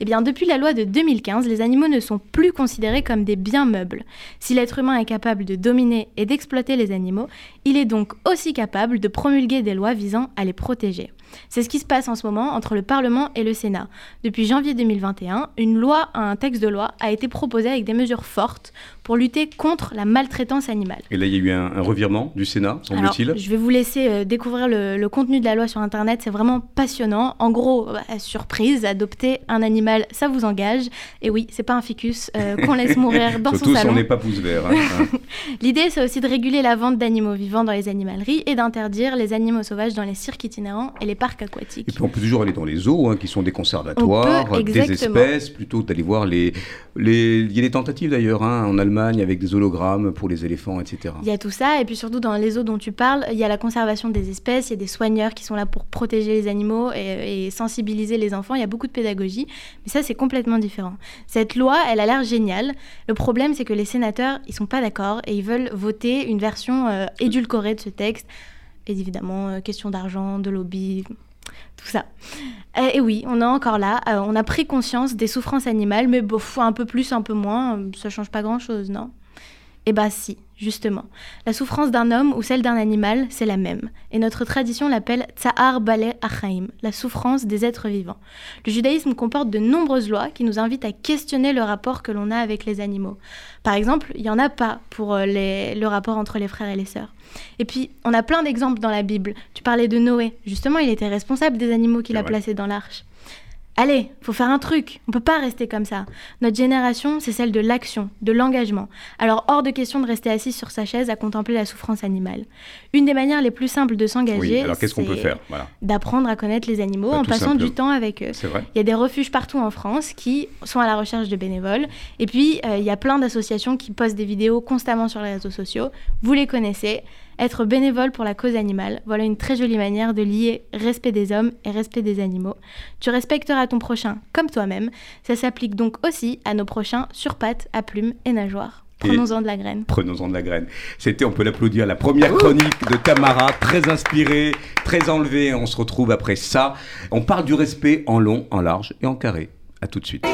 Eh bien, depuis la loi de 2015, les animaux ne sont plus considérés comme des biens meubles. Si l'être humain est capable de dominer et d'exploiter les animaux, il est donc aussi capable de promulguer des lois visant à les protéger. C'est ce qui se passe en ce moment entre le Parlement et le Sénat. Depuis janvier 2021, une loi, un texte de loi, a été proposé avec des mesures fortes pour lutter contre la maltraitance animale. Et là, il y a eu un, revirement du Sénat, semble-t-il. Je vais vous laisser euh, découvrir le, contenu de la loi sur Internet. C'est vraiment passionnant. En gros, bah, surprise, adopter un animal, ça vous engage. Et oui, c'est pas un ficus euh, qu'on laisse mourir dans son salon. Surtout n'est pas pouce vert. Hein. L'idée, c'est aussi de réguler la vente d'animaux vivants dans les animaleries et d'interdire les animaux sauvages dans les cirques itinérants et les parcs aquatiques. Et puis on peut toujours aller dans les zoos, hein, qui sont des conservatoires, des espèces, plutôt d'aller voir les, les... Il y a des tentatives d'ailleurs hein, en Allemagne avec des hologrammes pour les éléphants, etc. Il y a tout ça, et puis surtout dans les zoos dont tu parles, il y a la conservation des espèces, il y a des soigneurs qui sont là pour protéger les animaux et, et sensibiliser les enfants, il y a beaucoup de pédagogie, mais ça c'est complètement différent. Cette loi, elle a l'air géniale. Le problème c'est que les sénateurs, ils sont pas d'accord et ils veulent voter une version euh, édulcorée de ce texte. Et évidemment, euh, question d'argent, de lobby, tout ça. Et, oui, on est encore là. Euh, on a pris conscience des souffrances animales, mais bon, un peu plus, un peu moins, ça change pas grand-chose, non? Eh bah si. Justement, la souffrance d'un homme ou celle d'un animal, c'est la même. Et notre tradition l'appelle Tsa'ar Bale Achaim, la souffrance des êtres vivants. Le judaïsme comporte de nombreuses lois qui nous invitent à questionner le rapport que l'on a avec les animaux. Par exemple, il n'y en a pas pour euh, le rapport entre les frères et les sœurs. Et puis, on a plein d'exemples dans la Bible. Tu parlais de Noé. Justement, il était responsable des animaux qu'il a placés dans l'arche. Allez, faut faire un truc. On peut pas rester comme ça. Notre génération, c'est celle de l'action, de l'engagement. Alors hors de question de rester assis sur sa chaise à contempler la souffrance animale. Une des manières les plus simples de s'engager, alors qu'est-ce qu'on peut faire? D'apprendre à connaître les animaux bah, en passant du temps avec eux. Il y a des refuges partout en France qui sont à la recherche de bénévoles. Et puis euh, il y a plein d'associations qui postent des vidéos constamment sur les réseaux sociaux. Vous les connaissez. Être bénévole pour la cause animale, voilà une très jolie manière de lier respect des hommes et respect des animaux. Tu respecteras ton prochain comme toi-même. Ça s'applique donc aussi à nos prochains sur pattes, à plumes et nageoires. Prenons-en de la graine. Prenons-en de la graine. C'était, on peut l'applaudir, la première chronique de Tamara, très inspirée, très enlevée. On se retrouve après ça. On parle du respect en long, en large et en carré. À tout de suite.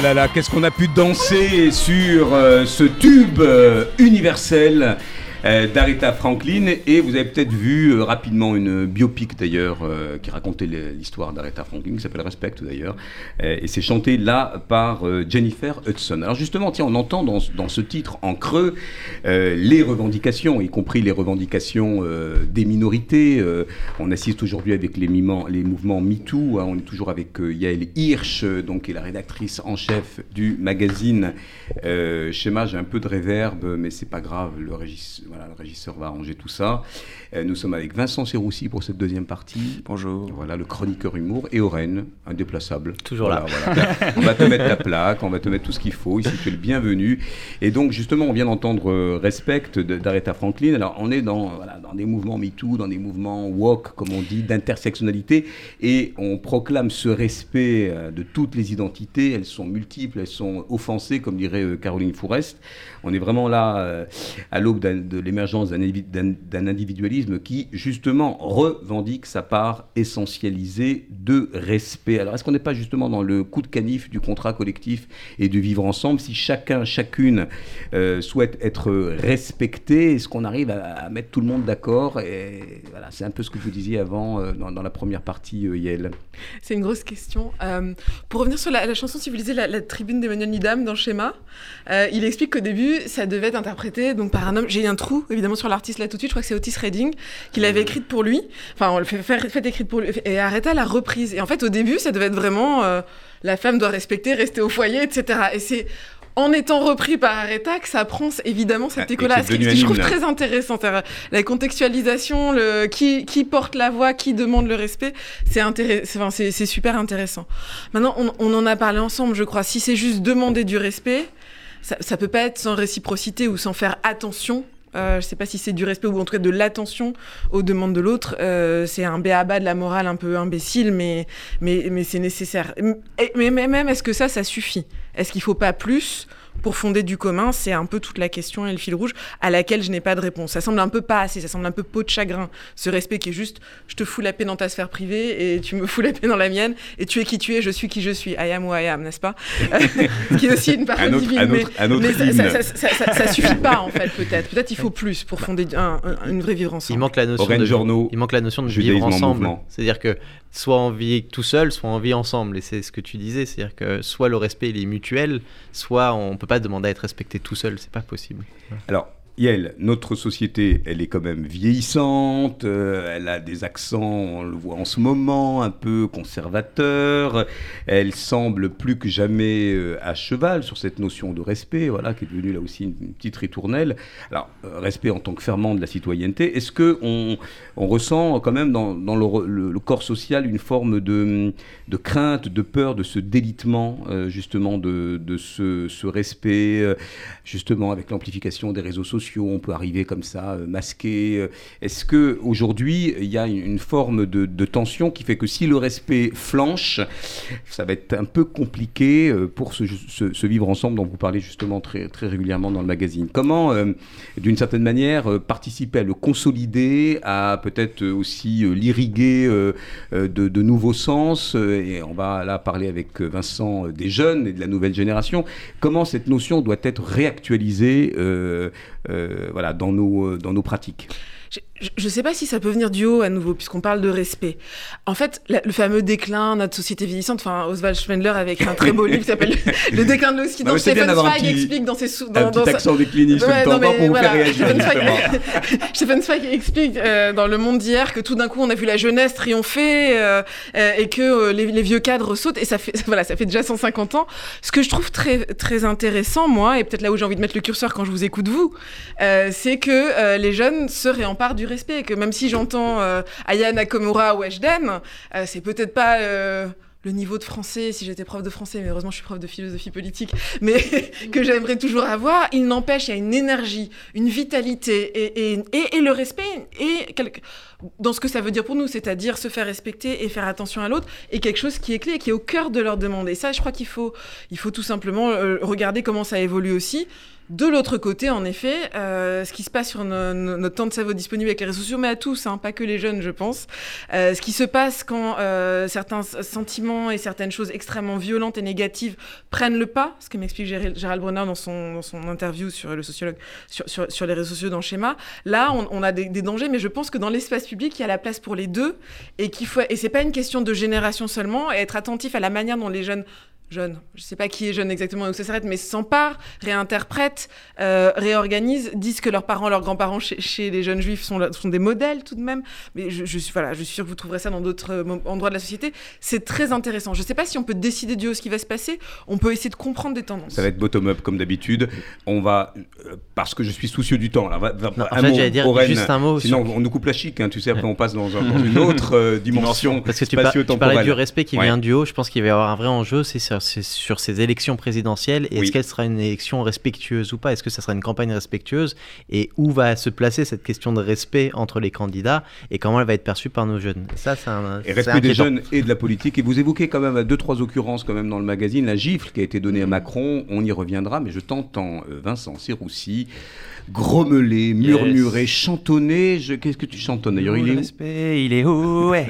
Là qu'est-ce qu'on a pu danser sur euh, ce tube euh, universel d'Aretha Franklin. Et vous avez peut-être vu euh, rapidement une biopic d'ailleurs euh, qui racontait l'histoire d'Aretha Franklin, qui s'appelle Respect d'ailleurs. et c'est chanté là par Jennifer Hudson. Alors justement, tiens, on entend dans, dans ce titre en creux les revendications, y compris les revendications des minorités. on assiste aujourd'hui avec les, les mouvements MeToo. Hein, on est toujours avec Yael Hirsch, donc, qui est la rédactrice en chef du magazine Schéma. J'ai un peu de réverbe, mais c'est pas grave. Le régisseur voilà, le régisseur va arranger tout ça. Euh, nous sommes avec Vincent Serroussi pour cette deuxième partie. Bonjour. Voilà, le chroniqueur humour. Et Oren, indéplaçable. Toujours là. on va te mettre ta plaque, on va te mettre tout ce qu'il faut. Ici, tu es le bienvenu. Et donc, justement, on vient d'entendre euh, Respect d'Aretha Franklin. Alors, on est dans, voilà, dans des mouvements MeToo, dans des mouvements woke, comme on dit, d'intersectionnalité. Et on proclame ce respect euh, de toutes les identités. Elles sont multiples, elles sont offensées, comme dirait Caroline Fourest. On est vraiment là à l'aube de l'émergence d'un individualisme qui, justement, revendique sa part essentialisée de respect. Alors, est-ce qu'on n'est pas justement dans le coup de canif du contrat collectif et du vivre ensemble? Si chacun, chacune euh, souhaite être respecté, est-ce qu'on arrive à, mettre tout le monde d'accord? Voilà, c'est un peu ce que vous disiez avant euh, dans, la première partie, euh, Yael. C'est une grosse question. pour revenir sur la, chanson, si lisez la, tribune d'Emmanuel Nidam dans Schéma, il explique qu'au début, ça devait être interprété donc, par un homme. J'ai un trou, évidemment, sur l'artiste là tout de suite. Je crois que c'est Otis Redding qui l'avait écrite pour lui. Enfin, on le fait, fait, fait écrite pour lui. Et Aretha l'a reprise. Et en fait, au début, ça devait être vraiment euh, la femme doit respecter, rester au foyer, etc. Et c'est en étant repris par Aretha que ça prend évidemment cette ah, écho-là. Ce que je trouve très intéressant, la contextualisation, le, qui, qui porte la voix, qui demande le respect, c'est enfin, super intéressant. Maintenant, on, on, en a parlé ensemble, je crois. Si c'est juste demander du respect, ça, ça peut pas être sans réciprocité ou sans faire attention euh, je ne sais pas si c'est du respect ou en tout cas de l'attention aux demandes de l'autre. Euh, c'est un béaba de la morale un peu imbécile, mais, mais, mais c'est nécessaire. Mais, mais même, est-ce que ça, ça suffit? Est-ce qu'il ne faut pas plus? Pour fonder du commun C'est un peu toute la question et le fil rouge à laquelle je n'ai pas de réponse. Ça semble un peu pas assez, ça semble un peu peau de chagrin. Ce respect qui est juste, je te fous la paix dans ta sphère privée et tu me fous la paix dans la mienne et tu es qui tu es, je suis qui je suis. I am who I am, n'est-ce pas? Qui est aussi une parole divine. mais, ça, ça, ça, suffit pas en fait, peut-être. Peut-être il faut plus pour fonder une vraie vivre ensemble. Il manque la notion, de, il manque la notion de vivre ensemble. C'est-à-dire que soit on vit tout seul, soit on vit ensemble. Et c'est ce que tu disais, c'est-à-dire que soit le respect il est mutuel, soit on peut pas demander à être respecté tout seul, c'est pas possible. Yael, notre société, elle est quand même vieillissante, euh, elle a des accents, on le voit en ce moment, un peu conservateurs, elle semble plus que jamais euh, à cheval sur cette notion de respect, voilà, qui est devenue là aussi une, petite ritournelle. Alors, euh, respect en tant que ferment de la citoyenneté, est-ce que on, ressent quand même dans, le, corps social une forme de, crainte, de peur de ce délitement, justement, de, ce, respect, justement, avec l'amplification des réseaux sociaux on peut arriver comme ça, euh, masqué. Euh, est-ce que aujourd'hui il y a une forme de, tension qui fait que si le respect flanche, ça va être un peu compliqué euh, pour ce, vivre ensemble dont vous parlez justement très, régulièrement dans le magazine Comment, d'une certaine manière, participer à le consolider, à peut-être aussi l'irriguer de, nouveaux sens Et on va là parler avec Vincent des jeunes et de la nouvelle génération. Comment cette notion doit être réactualisée voilà, dans, nos, euh, dans nos pratiques je ne sais pas si ça peut venir du haut à nouveau, puisqu'on parle de respect. En fait, le fameux déclin de notre société vieillissante, enfin, Oswald Schwendler avec un très beau livre qui s'appelle Le déclin de l'Oski, dont Stephen Zweig explique dans ses sous. Dans, un petit accent décliniste ouais, pour vous faire réagir. Stephen Zweig explique euh, dans Le Monde d'hier que tout d'un coup, on a vu la jeunesse triompher euh, euh, et que les, les, vieux cadres sautent, et ça fait, voilà, ça fait déjà 150 ans. Ce que je trouve très, très intéressant, moi, et peut-être là où j'ai envie de mettre le curseur quand je vous écoute, vous, c'est que les jeunes se réemparent du respect, que même si j'entends euh, Aya Nakamura ou Ejden, euh, c'est peut-être pas euh, le niveau de français, si j'étais prof de français, mais heureusement je suis prof de philosophie politique, mais que j'aimerais toujours avoir, il n'empêche, il y a une énergie, une vitalité et, et, et, le respect et dans ce que ça veut dire pour nous, c'est-à-dire se faire respecter et faire attention à l'autre, et quelque chose qui est clé, qui est au cœur de leur demande. Et ça, je crois qu'il faut, il faut tout simplement regarder comment ça évolue aussi. De l'autre côté, en effet, euh, ce qui se passe sur notre temps de cerveau disponible avec les réseaux sociaux, mais à tous, hein, pas que les jeunes, je pense, euh, ce qui se passe quand euh, certains sentiments et certaines choses extrêmement violentes et négatives prennent le pas, ce que m'explique Gérald Brunner dans son, interview sur le sociologue, sur, les réseaux sociaux dans Schéma, là, on, a des, dangers, mais je pense que dans l'espace public, il y a la place pour les deux, et qu'il faut, et c'est pas une question de génération seulement, et être attentif à la manière dont les jeunes jeunes, je sais pas qui est jeune exactement où ça s'arrête, mais s'emparent, réinterprètent, euh, réorganisent, disent que leurs parents, leurs grands-parents chez, chez les jeunes juifs sont, sont des modèles tout de même. Mais je, je suis, voilà, je suis sûre que vous trouverez ça dans d'autres euh, endroits de la société. C'est très intéressant. Je sais pas si on peut décider du haut ce qui va se passer. On peut essayer de comprendre des tendances. Ça va être bottom-up comme d'habitude. On va, euh, parce que je suis soucieux du temps, là, va, va- Non, en un fait, mot, j'allais dire juste un mot Sinon, sur- on nous coupe la chic, hein, tu sais, après on passe dans, un- dans une autre euh, dimension Parce que tu, par- tu parlais du respect qui Ouais. vient du haut, je pense qu'il va y avoir un vrai enjeu, c'est sur, ces élections présidentielles. Et Oui. Est-ce qu'elle sera une élection respectueuse ou pas? Est-ce que ça sera une campagne respectueuse? Et où va se placer cette question de respect entre les candidats Et comment elle va être perçue par nos jeunes? Ça, c'est un. Et respect des jeunes et de la politique. Et vous évoquez quand même à deux, trois occurrences quand même dans le magazine, la gifle qui a été donnée à Macron, on y reviendra, mais je t'entends, euh, Vincent Siroussi, grommeler, murmurer, chantonner. Je... Qu'est-ce que tu chantonnes d'ailleurs Il est où respect, il est où Ouais.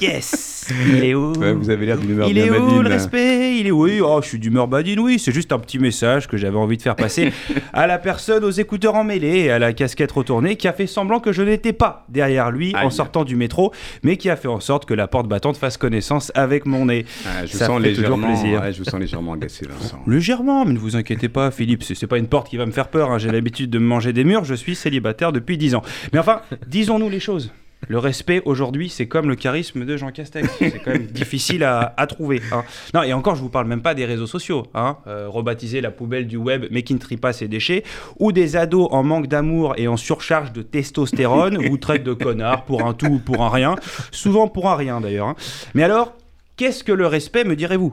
Yes Il est où Ouais, Vous avez l'air d'une humeur Il bien est où badine. le respect Il est où Oui, oh, je suis d'humeur badine, oui. C'est juste un petit message que j'avais envie de faire passer à la personne aux écouteurs emmêlés et à la casquette retournée qui a fait semblant que je n'étais pas derrière lui en sortant du métro, mais qui a fait en sorte que la porte battante fasse connaissance avec mon nez. Ah, je, Ça sens fait toujours légèrement, plaisir. ouais, je vous sens légèrement agacé, Vincent. Légèrement, mais ne vous inquiétez pas, Philippe, c'est pas une porte qui va me faire peur. hein. J'ai l'habitude de me manger des murs, je suis célibataire depuis 10 ans. Mais enfin, disons-nous les choses. Le respect aujourd'hui, c'est comme le charisme de Jean Castex. C'est quand même difficile à, trouver. hein. Non, et encore, je vous parle même pas des réseaux sociaux. Hein. Euh, rebaptiser la poubelle du web, mais qui ne trie pas ses déchets, ou des ados en manque d'amour et en surcharge de testostérone vous traitent de connards pour un tout ou pour un rien. Souvent pour un rien d'ailleurs. hein. Mais alors, qu'est-ce que le respect, me direz-vous?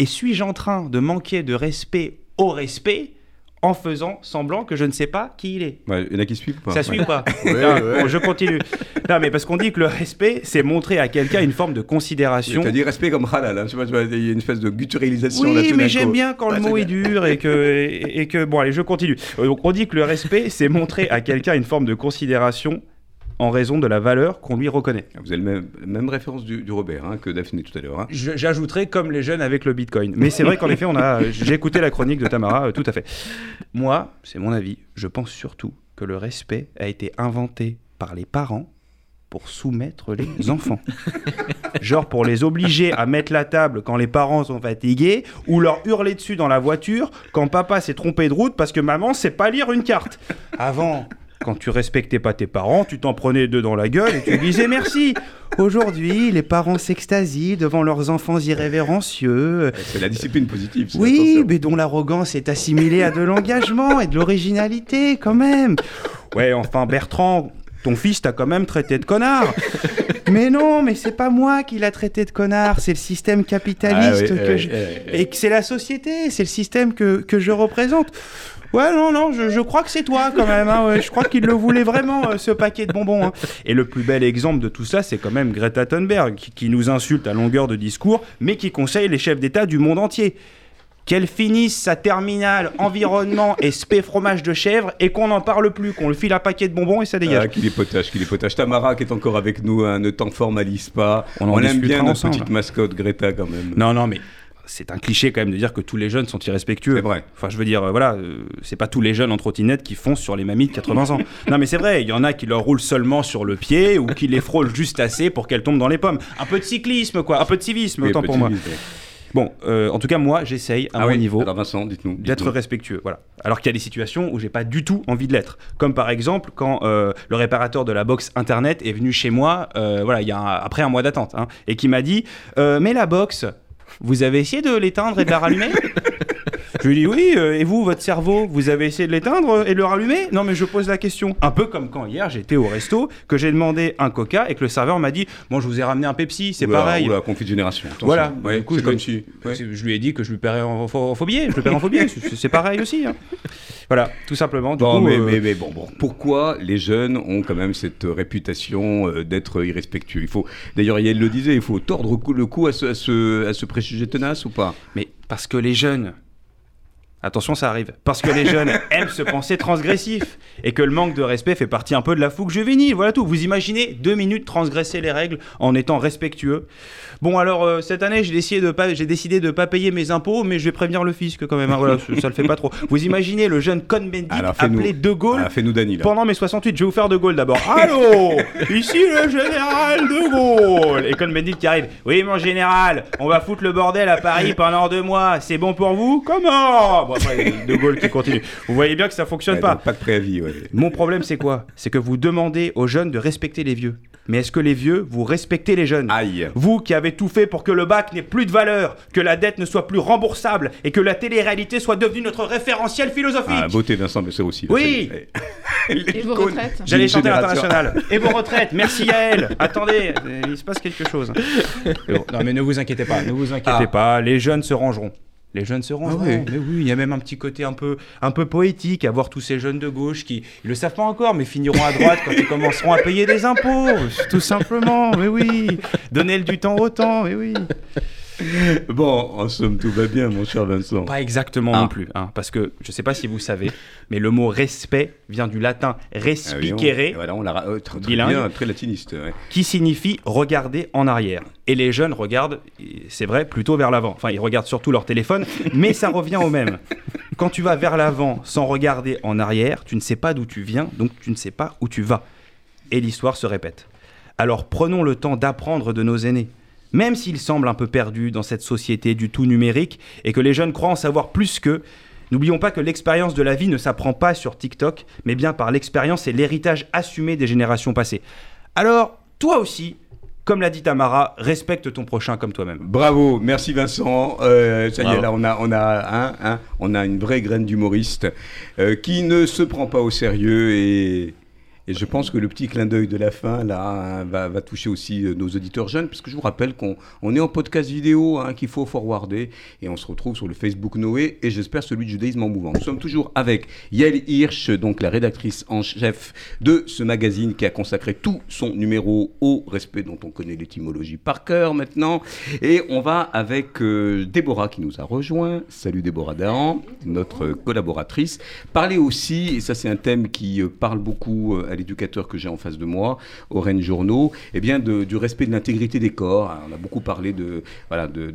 Et suis-je en train de manquer de respect au respect? En faisant semblant que je ne sais pas qui il est Ouais, il y en a qui suivent pas Ça suit ou pas Ouais, Non, ouais. bon, Je continue. Non, mais parce qu'on dit que le respect, c'est montrer à quelqu'un une forme de considération. Tu as dit respect comme halal, hein. il y a une espèce de gutturalisation Oui, mais j'aime bien quand le mot est dur et que, et, et que... Bon, allez, je continue. Donc, on dit que le respect, c'est montrer à quelqu'un une forme de considération en raison de la valeur qu'on lui reconnaît. Vous avez le même, même référence du, du Robert hein, que Daphné tout à l'heure. hein. J'ajouterais comme les jeunes avec le Bitcoin. Mais c'est vrai qu'en effet, on a. J'ai écouté la chronique de Tamara, euh, tout à fait. Moi, c'est mon avis. Je pense surtout que le respect a été inventé par les parents pour soumettre les enfants. Genre pour les obliger à mettre la table quand les parents sont fatigués ou leur hurler dessus dans la voiture quand papa s'est trompé de route parce que maman sait pas lire une carte. Avant, quand tu respectais pas tes parents, tu t'en prenais deux dans la gueule et tu disais merci. Aujourd'hui, les parents s'extasient devant leurs enfants irrévérencieux. C'est la discipline positive. ça, Oui, attention. mais dont l'arrogance est assimilée à de l'engagement et de l'originalité, quand même. Ouais, enfin, Bertrand, ton fils t'a quand même traité de connard. mais non, mais c'est pas moi qui l'a traité de connard, c'est le système capitaliste Ah oui, que je... Et que c'est la société, c'est le système que, que je représente. Ouais, non, non, je, je crois que c'est toi quand même. hein, ouais, je crois qu'il le voulait vraiment, euh, ce paquet de bonbons. hein. Et le plus bel exemple de tout ça, c'est quand même Greta Thunberg, qui, qui nous insulte à longueur de discours, mais qui conseille les chefs d'État du monde entier. Qu'elle finisse sa terminale environnement et spé fromage de chèvre et qu'on n'en parle plus, qu'on le file un paquet de bonbons et ça dégage. Ah, qu'il est potage, qu'il est potage. Tamara qui est encore avec nous, hein, ne t'en formalise pas. On aime bien notre ensemble. petite mascotte Greta quand même. Non, non, mais c'est un cliché quand même de dire que tous les jeunes sont irrespectueux. C'est vrai. Enfin, je veux dire, euh, voilà, euh, c'est pas tous les jeunes en trottinette qui foncent sur les mamies de 80 ans. non, mais c'est vrai, il y en a qui leur roulent seulement sur le pied ou qui les frôlent juste assez pour qu'elles tombent dans les pommes. Un peu de cyclisme, quoi, un peu de civisme, Oui, autant pour moi. Bon, euh, en tout cas, moi, j'essaye à Ah mon oui, niveau. Alors Vincent, dites-nous. d'être respectueux, voilà. Alors qu'il y a des situations où j'ai pas du tout envie de l'être. Comme par exemple quand euh, le réparateur de la box internet est venu chez moi, euh, voilà, il y a un- après un mois d'attente, hein, et qui m'a dit mais la box, vous avez essayé de l'éteindre et de la rallumer? Je lui dis oui, euh, et vous, votre cerveau, vous avez essayé de l'éteindre et de le rallumer? Non, mais je pose la question. Un peu comme quand hier j'étais au resto, que j'ai demandé un coca et que le serveur m'a dit Bon, je vous ai ramené un Pepsi, c'est Oula, pareil. oula, conflit de génération. attention. Voilà. Ouais, Du coup, c'est je comme ouais. C'est- Je lui ai dit que je lui paierais en, en. Je le paierais en billet. C'est- pareil aussi. hein. Voilà, tout simplement. Du Bon, coup, mais, euh, mais, mais bon, bon, pourquoi les jeunes ont quand même cette réputation euh, d'être irrespectueux? Il faut, d'ailleurs, Yael le disait, il faut tordre le cou à ce, à ce, à ce préjugé tenace ou pas? Mais parce que les jeunes, Attention, ça arrive. Parce que les jeunes aiment se penser transgressifs et que le manque de respect fait partie un peu de la fougue juvénile. Voilà tout. Vous imaginez deux minutes transgresser les règles en étant respectueux. Bon, alors euh, cette année, j'ai décidé de pas, j'ai décidé de pas payer mes impôts, mais je vais prévenir le fisc quand même. hein. Voilà, ça, ça le fait pas trop. Vous imaginez le jeune Cohn-Bendit Alors, appelé De Gaulle Fais-nous Dany, là. pendant mes 68, je vais vous faire De Gaulle d'abord. Allô Ici le général De Gaulle Et Cohn-Bendit qui arrive. Oui, mon général, on va foutre le bordel à Paris pendant deux mois. C'est bon pour vous? Comment? Bon, après, De Gaulle qui continue. Vous voyez bien que ça fonctionne Ouais, pas. pas de préavis, ouais. Mon problème, c'est quoi? C'est que vous demandez aux jeunes de respecter les vieux. Mais est-ce que les vieux, vous respectez les jeunes? Aïe. vous qui avez tout fait pour que le bac n'ait plus de valeur, que la dette ne soit plus remboursable et que la télé-réalité soit devenue notre référentiel philosophique? Ah, beauté Vincent Bessel aussi. là, Oui. c'est- Et vos retraites? J'allais chanter l'international. Et vos retraites, merci Yael. Attendez, il se passe quelque chose. Mais bon, non mais ne vous inquiétez pas, ne vous inquiétez Ah. pas, les jeunes se rangeront. Les jeunes se rangeront. Ah ouais. Mais oui, il y a même un petit côté un peu, un peu poétique à voir tous ces jeunes de gauche qui, ils le savent pas encore, mais finiront à droite quand ils commenceront à payer des impôts. Tout simplement, mais oui. Donner du temps au temps, mais oui. Bon, en somme, tout va bien, mon cher Vincent. Pas exactement Ah. non plus, hein, parce que je sais pas si vous savez, mais le mot respect vient du latin Ah oui, on- respicere, Voilà, on l'a ra- euh, très, très Bilingue. bien, très latiniste. ouais. qui signifie regarder en arrière. Et les jeunes regardent, c'est vrai, plutôt vers l'avant. Enfin, ils regardent surtout leur téléphone, mais ça revient au même. Quand tu vas vers l'avant sans regarder en arrière, tu ne sais pas d'où tu viens, donc tu ne sais pas où tu vas. Et l'histoire se répète. Alors prenons le temps d'apprendre de nos aînés. Même s'ils semblent un peu perdus dans cette société du tout numérique et que les jeunes croient en savoir plus qu'eux, n'oublions pas que l'expérience de la vie ne s'apprend pas sur TikTok, mais bien par l'expérience et l'héritage assumé des générations passées. Alors, toi aussi, comme l'a dit Tamara, respecte ton prochain comme toi-même. Bravo, merci Vincent. Euh, ça y est, là, on a, on a, un, un, on a une vraie graine d'humoriste euh, qui ne se prend pas au sérieux et, et je pense que le petit clin d'œil de la fin là hein, va, toucher aussi euh, nos auditeurs jeunes parce que je vous rappelle qu'on on est en podcast vidéo hein, qu'il faut forwarder et on se retrouve sur le Facebook Noé et j'espère celui de Judaïsme en mouvement. Nous sommes toujours avec Yael Hirsch, donc la rédactrice en chef de ce magazine qui a consacré tout son numéro au respect dont on connaît l'étymologie par cœur maintenant. Et on va avec euh, Déborah qui nous a rejoint. Salut Déborah Dahan, notre collaboratrice. Parler aussi, et ça c'est un thème qui euh, parle beaucoup à l'éducateur que j'ai en face de moi, au Rennes Journaux, eh bien du respect de l'intégrité des corps. Alors, on a beaucoup parlé de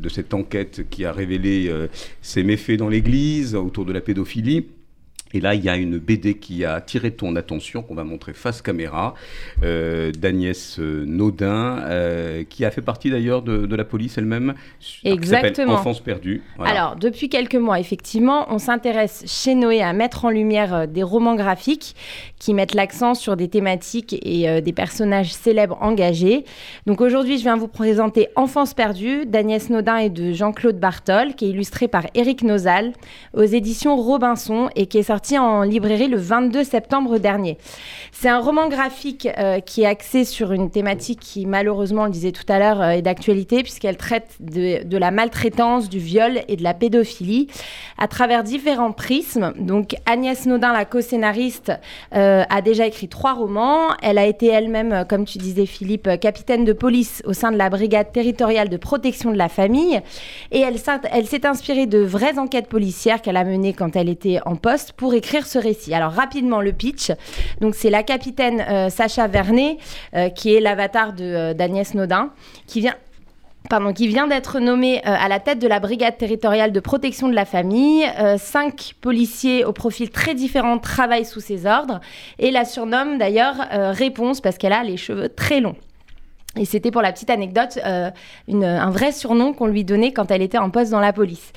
cette enquête qui a révélé euh, ces méfaits dans l'Église autour de la pédophilie. Et là, il y a une BD qui a attiré ton attention, qu'on va montrer face caméra, euh, d'Agnès euh, Naudin, euh, qui a fait partie d'ailleurs de, de la police elle-même, qui Exactement. Enfance perdue. Voilà. Alors, depuis quelques mois, effectivement, on s'intéresse chez Noé à mettre en lumière euh, des romans graphiques qui mettent l'accent sur des thématiques et euh, des personnages célèbres engagés. Donc aujourd'hui, je viens vous présenter Enfance perdue d'Agnès Naudin et de Jean-Claude Bartol, qui est illustré par Éric Nozal aux éditions Robinson et qui est sorti en librairie le 22 septembre dernier. C'est un roman graphique euh, qui est axé sur une thématique qui, malheureusement, on le disait tout à l'heure, euh, est d'actualité puisqu'elle traite de, de la maltraitance, du viol et de la pédophilie à travers différents prismes. Donc Agnès Naudin, la co-scénariste, euh, a déjà écrit trois romans. Elle a été elle-même, comme tu disais Philippe, capitaine de police au sein de la brigade territoriale de protection de la famille. Et elle, elle s'est inspirée de vraies enquêtes policières qu'elle a menées quand elle était en poste pour écrire ce récit. Alors rapidement le pitch. Donc c'est la capitaine euh, Sacha Vernet, euh, qui est l'avatar euh, d'Agnès Naudin, qui vient Pardon, qui vient d'être nommée euh, à la tête de la brigade territoriale de protection de la famille. Cinq policiers au profil très différent travaillent sous ses ordres et la surnomme d'ailleurs Réponse parce qu'elle a les cheveux très longs. Et c'était pour la petite anecdote euh, un vrai surnom qu'on lui donnait quand elle était en poste dans la police.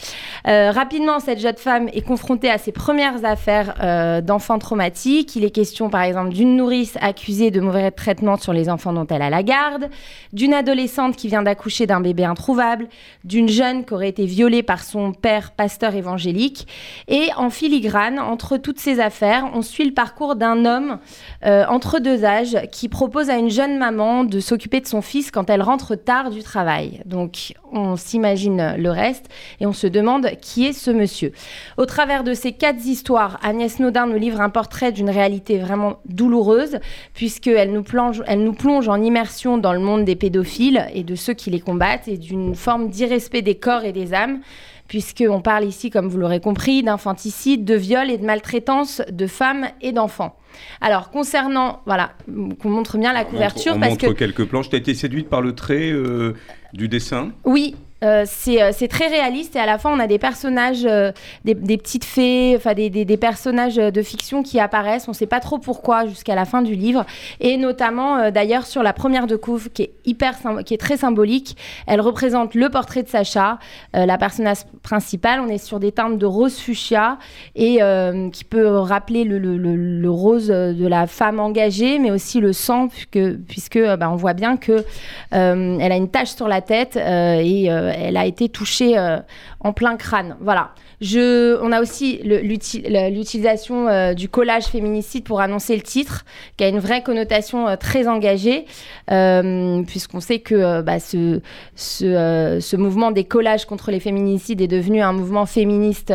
Euh, rapidement, cette jeune femme est confrontée à ses premières affaires euh, d'enfants traumatiques. Il est question, par exemple, d'une nourrice accusée de mauvais traitement sur les enfants dont elle a la garde, d'une adolescente qui vient d'accoucher d'un bébé introuvable, d'une jeune qui aurait été violée par son père pasteur évangélique. Et en filigrane, entre toutes ces affaires, on suit le parcours d'un homme entre deux âges qui propose à une jeune maman de s'occuper de son fils quand elle rentre tard du travail. Donc on s'imagine le reste et on se demande qui est ce monsieur. Au travers de ces quatre histoires, Agnès Naudin nous livre un portrait d'une réalité vraiment douloureuse puisqu'elle nous, plonge, elle nous plonge en immersion dans le monde des pédophiles et de ceux qui les combattent et d'une forme d'irrespect des corps et des âmes puisqu'on parle ici, comme vous l'aurez compris, d'infanticide, de viol et de maltraitance de femmes et d'enfants. Alors, concernant, voilà, qu'on montre bien la couverture. On parce montre que, quelques planches. Tu as été séduite par le trait euh, du dessin? Oui, euh, c'est euh, c'est très réaliste et à la fois on a des personnages, euh, des, petites fées, enfin des, personnages de fiction qui apparaissent. On ne sait pas trop pourquoi jusqu'à la fin du livre et notamment d'ailleurs sur la première de couve qui est hyper, qui est très symbolique. Elle représente le portrait de Sacha, la personnage principale. On est sur des teintes de rose fuchsia et qui peut rappeler le, rose de la femme engagée, mais aussi le sang puisque, puisque bah, on voit bien que elle a une tache sur la tête et elle a été touchée euh, en plein crâne. Voilà. On a aussi l'utilisation euh, du collage féminicide pour annoncer le titre, qui a une vraie connotation euh, très engagée, euh, puisqu'on sait que bah, ce, mouvement des collages contre les féminicides est devenu un mouvement féministe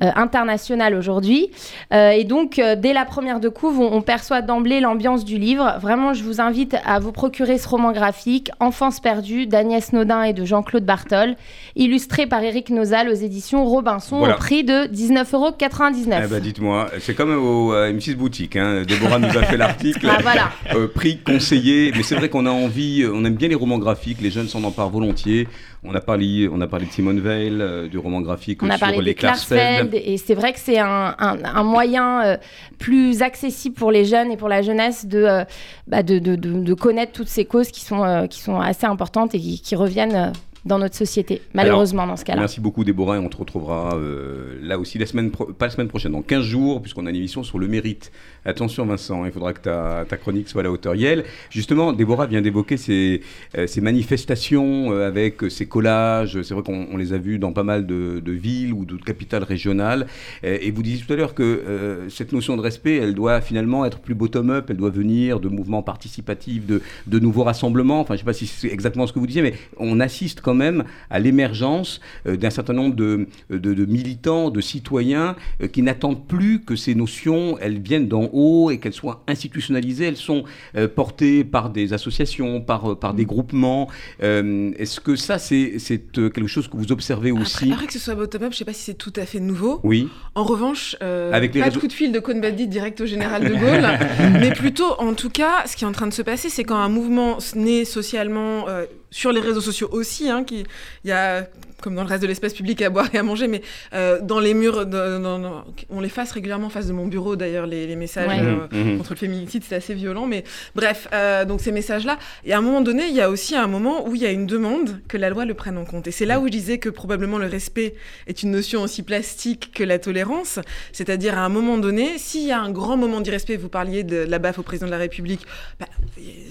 international aujourd'hui. Et donc, dès la première de couve, on, perçoit d'emblée l'ambiance du livre. Vraiment, je vous invite à vous procurer ce roman graphique, Enfance perdue, d'Agnès Naudin et de Jean-Claude Bartol, illustré par Éric Nozal aux éditions Robinson. Au prix de 19,99€. Eh ben, dites-moi, c'est comme au euh, M6 Boutique. Hein. Déborah nous a fait l'article. Ah, voilà. Euh, prix conseillé. Mais c'est vrai qu'on a envie, euh, on aime bien les romans graphiques. Les jeunes s'en emparent volontiers. On a parlé, on a parlé de Simone Veil, euh, du roman graphique On a sur parlé les des Klarsfeld et c'est vrai que c'est un, un- un moyen plus accessible pour les jeunes et pour la jeunesse de, bah, de, de- de- de connaître toutes ces causes qui sont, qui sont assez importantes et qui, qui reviennent dans notre société, malheureusement dans ce cas-là. Merci beaucoup Déborah et on te retrouvera euh, là aussi la semaine, pro- pas la semaine prochaine, dans 15 jours, puisqu'on a une émission sur le mérite. Attention Vincent, il faudra que ta, ta chronique soit à la hauteur. Yel, justement, Déborah vient d'évoquer ces, euh, ces manifestations euh, avec ces collages. C'est vrai qu'on on les a vus dans pas mal de, de villes ou de capitales régionales. Et vous disiez tout à l'heure que cette notion de respect, elle doit finalement être plus bottom-up, elle doit venir de mouvements participatifs, de, de nouveaux rassemblements. Enfin, je ne sais pas si c'est exactement ce que vous disiez, mais on assiste quand même à l'émergence euh, d'un certain nombre de, de- de militants, de citoyens euh, qui n'attendent plus que ces notions, elles viennent d'en haut et qu'elles soient institutionnalisées. Elles sont euh, portées par des associations, par, euh, par des groupements. Euh, Est-ce que ça, c'est euh, quelque chose que vous observez aussi? Après, après que ce soit bottom-up, je sais pas si c'est tout à fait nouveau. Oui. En revanche, euh, Avec les pas réseaux- de coup de fil de Cohn-Bendit direct au général de Gaulle, mais plutôt, en tout cas, ce qui est en train de se passer, c'est quand un mouvement naît socialement, euh, sur les réseaux sociaux aussi, hein, qui, il y a, comme dans le reste de l'espace public, à boire et à manger, mais euh, dans les murs, de- dans- dans- on les fasse régulièrement en face de mon bureau, d'ailleurs, les, les messages Ouais. euh, Mhm, mhm. contre le féminicide, c'est assez violent, mais bref, euh, donc ces messages-là, et à un moment donné, il y a aussi un moment où il y a une demande que la loi le prenne en compte. Et c'est là où je disais que probablement le respect est une notion aussi plastique que la tolérance, c'est-à-dire à un moment donné, s'il y a un grand moment d'irrespect, vous parliez de la baffe au président de la République, bah,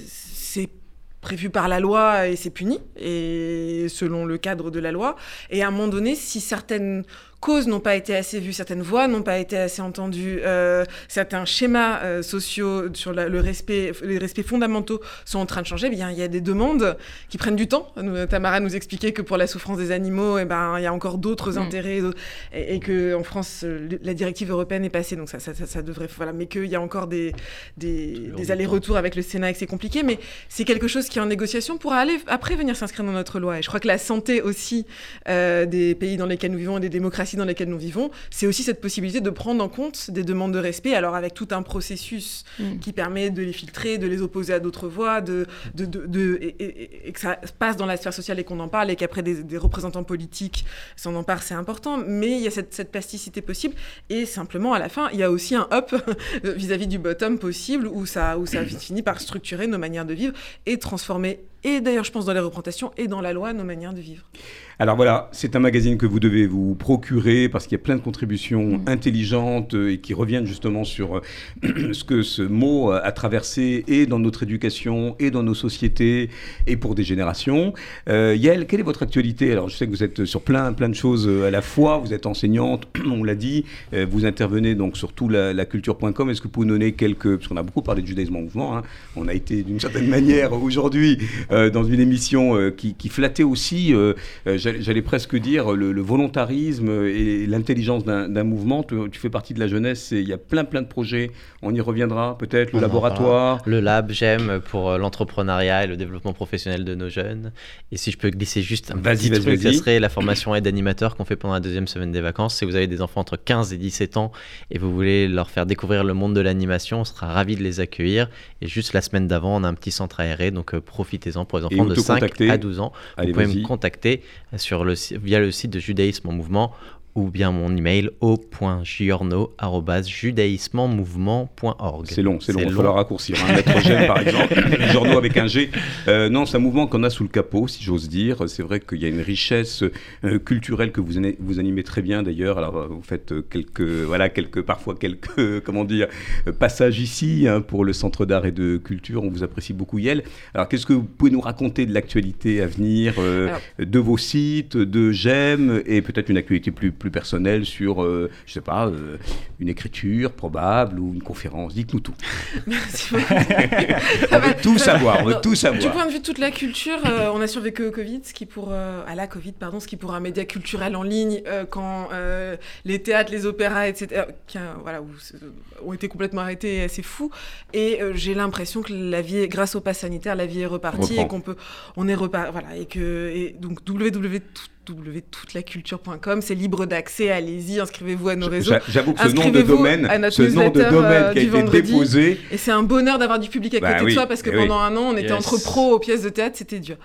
c'est prévu par la loi et c'est puni, et selon le cadre de la loi. Et à un moment donné, si certaines causes n'ont pas été assez vues, certaines voix n'ont pas été assez entendues, euh, certains schémas euh, sociaux sur la- le respect, les respects fondamentaux sont en train de changer, eh bien, il y a des demandes qui prennent du temps. Nous, Tamara nous expliquait que pour la souffrance des animaux, eh ben, il y a encore d'autres Mm. intérêts et, et que en France, la directive européenne est passée, donc ça, ça, ça, ça devrait, voilà, mais qu'il y a encore des, allers-retours avec le Sénat et que c'est compliqué, mais c'est quelque chose qui est en négociation pour aller après venir s'inscrire dans notre loi. Et je crois que la santé aussi euh, des pays dans lesquels nous vivons et des démocraties dans lesquelles nous vivons, c'est aussi cette possibilité de prendre en compte des demandes de respect, alors avec tout un processus Mm. qui permet de les filtrer, de les opposer à d'autres voix, de, de, de, de- et, et- et que ça passe dans la sphère sociale et qu'on en parle, et qu'après des, des représentants politiques s'en emparent, c'est important, mais il y a cette, cette plasticité possible, et simplement à la fin, il y a aussi un up vis-à-vis du bottom possible, où ça, où ça finit par structurer nos manières de vivre et transformer, et d'ailleurs je pense dans les représentations et dans la loi, nos manières de vivre. Alors voilà, c'est un magazine que vous devez vous procurer parce qu'il y a plein de contributions Mm. intelligentes euh, et qui reviennent justement sur euh, ce que ce mot euh, a traversé et dans notre éducation et dans nos sociétés et pour des générations. Euh, Yael, quelle est votre actualité? Alors je sais que vous êtes sur plein, plein de choses à la fois. Vous êtes enseignante, on l'a dit. Vous intervenez donc sur tout la, la culture.com. Est-ce que vous pouvez nous donner quelques... Parce qu'on a beaucoup parlé de judaïsme en mouvement. hein. On a été d'une certaine manière aujourd'hui euh, dans une émission euh, qui, qui flattait aussi, j'allais presque dire, le, le volontarisme et l'intelligence d'un mouvement. Tu, tu fais partie de la jeunesse et il y a plein plein de projets. On y reviendra peut-être, le On laboratoire. Le lab, j'aime pour euh, l'entrepreneuriat et le développement professionnel de nos jeunes. Et si je peux glisser juste un Vas-y, petit vas-y, truc, vas-y. ça serait la formation aide animateur qu'on fait pendant la deuxième semaine des vacances. Si vous avez des enfants entre 15 et 17 ans et vous voulez leur faire découvrir le monde de l'animation, on sera ravis de les accueillir. Et juste la semaine d'avant, on a un petit centre aéré, donc euh, profitez-en pour les enfants de te 5 contacter? à 12 ans. Allez, vous pouvez me contacter sur le, via le site de Judaïsme en mouvement ou bien mon email au.giorno.judaïsmemouvement.org. C'est long, c'est long, il va falloir raccourcir. Un lettre G, par exemple, journaux avec un G. Euh, non, c'est un mouvement qu'on a sous le capot, si j'ose dire. C'est vrai qu'il y a une richesse euh, culturelle que vous, vous animez très bien d'ailleurs. Alors, euh, vous faites quelques, voilà, quelques, parfois quelques, comment dire, passages ici hein, pour le Centre d'art et de culture. On vous apprécie beaucoup, Yel. Alors, qu'est-ce que vous pouvez nous raconter de l'actualité à venir, euh, Alors- de vos sites, de J'aime, et peut-être une actualité plus, plus personnelle sur, euh, je sais pas, euh, une écriture probable ou une conférence Dites-nous tout. Merci beaucoup. On veut tout savoir, on veut Non, tout Du savoir. point de vue de toute la culture, euh, on a survécu au Covid, ce qui pour euh, à la Covid, pardon, ce qui pour un média culturel en ligne, quand les théâtres, les opéras, etc., qui, voilà, ont été complètement arrêtés, c'est fou. Et j'ai l'impression que la vie, grâce au pass sanitaire, la vie est repartie et qu'on peut, on est reparti, voilà, et que et donc www www.toutelacculture.com, c'est libre d'accès, allez-y, inscrivez-vous à nos réseaux. J'a- J'avoue que ce nom de Inscrivez-vous domaine, à notre ce nom de newsletter, domaine euh, qui a été vendredi. déposé, Et c'est un bonheur d'avoir du public à Bah côté oui, de soi parce que eh oui. pendant un an, on était Yes. entre pros aux pièces de théâtre, c'était dur.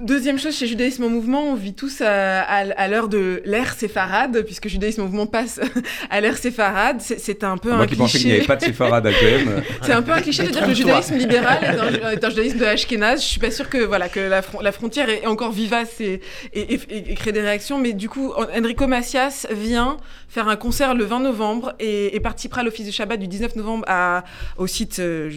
Deuxième chose, chez Judaïsme en mouvement, on vit tous à, à- à l'heure de l'ère séfarade, puisque Judaïsme en mouvement passe à l'ère séfarade. C'est- C'est un peu moi un qui pensais qu'il n'y cliché. avait pas de séfarade à C'est un peu un cliché de dire que le judaïsme libéral est un, est un judaïsme de Ashkenaz. Je suis pas sûre que voilà que la, fron- la frontière est encore vivace et, et, et- et crée des réactions. Mais du coup, Enrico Macias vient faire un concert le 20 novembre et, participera à l'office de Shabbat du 19 novembre à, au site euh,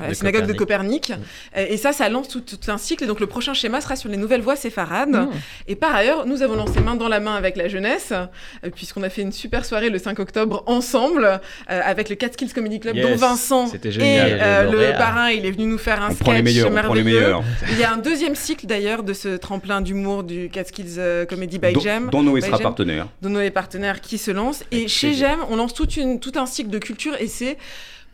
à la synagogue de Copernic. Et, ça, ça lance tout, tout un cycle. Et donc le prochain schéma sera sur les nouvelles voies séfarades. Mmh. Et par ailleurs, nous avons lancé main dans la main avec la jeunesse, euh, puisqu'on a fait une super soirée le 5 octobre ensemble euh, avec le Catskills Comedy Club, Yes, dont Vincent et euh, Le parrain, il est venu nous faire un on sketch prend les meilleurs, on prend les merveilleux. meilleurs. Il y a un deuxième cycle d'ailleurs de ce tremplin d'humour du Catskills euh, Comedy by Dont, Jam. dont Noé sera partenaire. de nos partenaires qui se lancent. Et chez. GEM, on lance toute une, tout un cycle de culture et c'est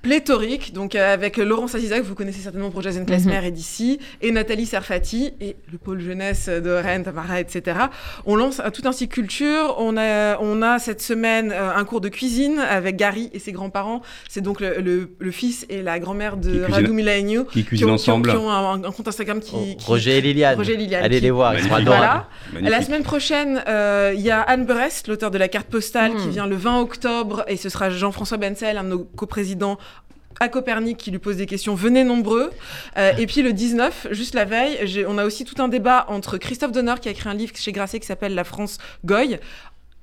pléthorique. Donc euh, avec Laurence Azizac, vous connaissez certainement pour Jason Klesmer et d'ici, et Nathalie Serfati et le pôle jeunesse de Rennes, Tamara, etc. On lance un- tout un cycle culture. On a, on a cette semaine euh, un cours de cuisine avec Gary et ses grands-parents. C'est donc le, le- le fils et la grand-mère de Radou Milaigno. Qui Qui cuisinent ont, qui ont- ensemble. qui ont un, un compte Instagram qui, Oh, qui- Roger et Liliane. Roger et Liliane Allez qui- les voir, ils sont adorables. Voilà. Magnifique. La semaine prochaine, euh, il y a Anne Brest, l'auteur de la carte postale, qui Mm. vient le 20 octobre, et ce sera Jean-François Benzel, un de nos coprésidents à Copernic qui lui pose des questions. Venez nombreux. Euh, et puis le 19, juste la veille, on a aussi tout un débat entre Christophe Donner qui a écrit un livre chez Grasset qui s'appelle La France Goy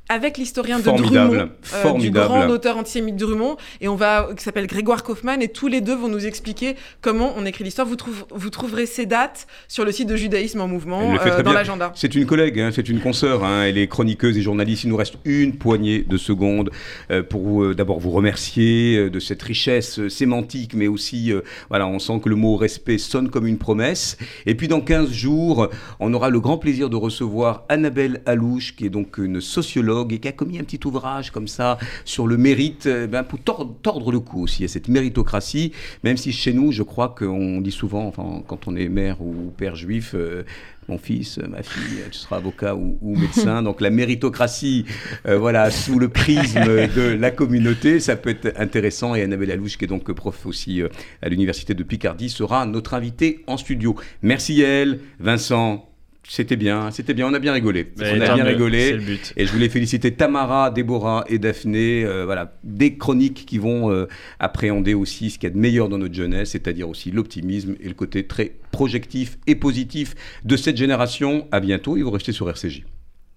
avec l'historien de Drummond, euh, du grand auteur antisémite Drummond, et on va qui s'appelle Grégoire Kaufmann, et tous les deux vont nous expliquer comment on écrit l'histoire. Vous, trouve- vous trouverez ces dates sur le site de Judaïsme en mouvement euh, dans l'agenda. C'est une collègue, hein, c'est une consoeur, hein, elle est chroniqueuse et journaliste. Il nous reste une poignée de secondes euh, pour euh, d'abord vous remercier de cette richesse sémantique, mais aussi, voilà, on sent que le mot respect sonne comme une promesse. Et puis dans 15 jours, on aura le grand plaisir de recevoir Annabelle Alouche, qui est donc une sociologue et qui a commis un petit ouvrage comme ça sur le mérite, euh, ben, pour tordre, le cou aussi à cette méritocratie, même si chez nous, je crois qu'on dit souvent, enfin, quand on est mère ou père juif, euh, mon fils, euh, ma fille, tu seras avocat ou, médecin. Donc la méritocratie, euh, voilà, sous le prisme de la communauté, ça peut être intéressant. Et Annabelle Alouche, qui est donc prof aussi à l'université de Picardie, sera notre invitée en studio. Merci elle, Vincent. C'était bien, c'était bien, on a bien rigolé. Mais on a bien mieux, rigolé. C'est le but. Et je voulais féliciter Tamara, Déborah et Daphné. euh, voilà, des chroniques qui vont euh, appréhender aussi ce qu'il y a de meilleur dans notre jeunesse, c'est-à-dire aussi l'optimisme et le côté très projectif et positif de cette génération. À bientôt et vous restez sur RCJ.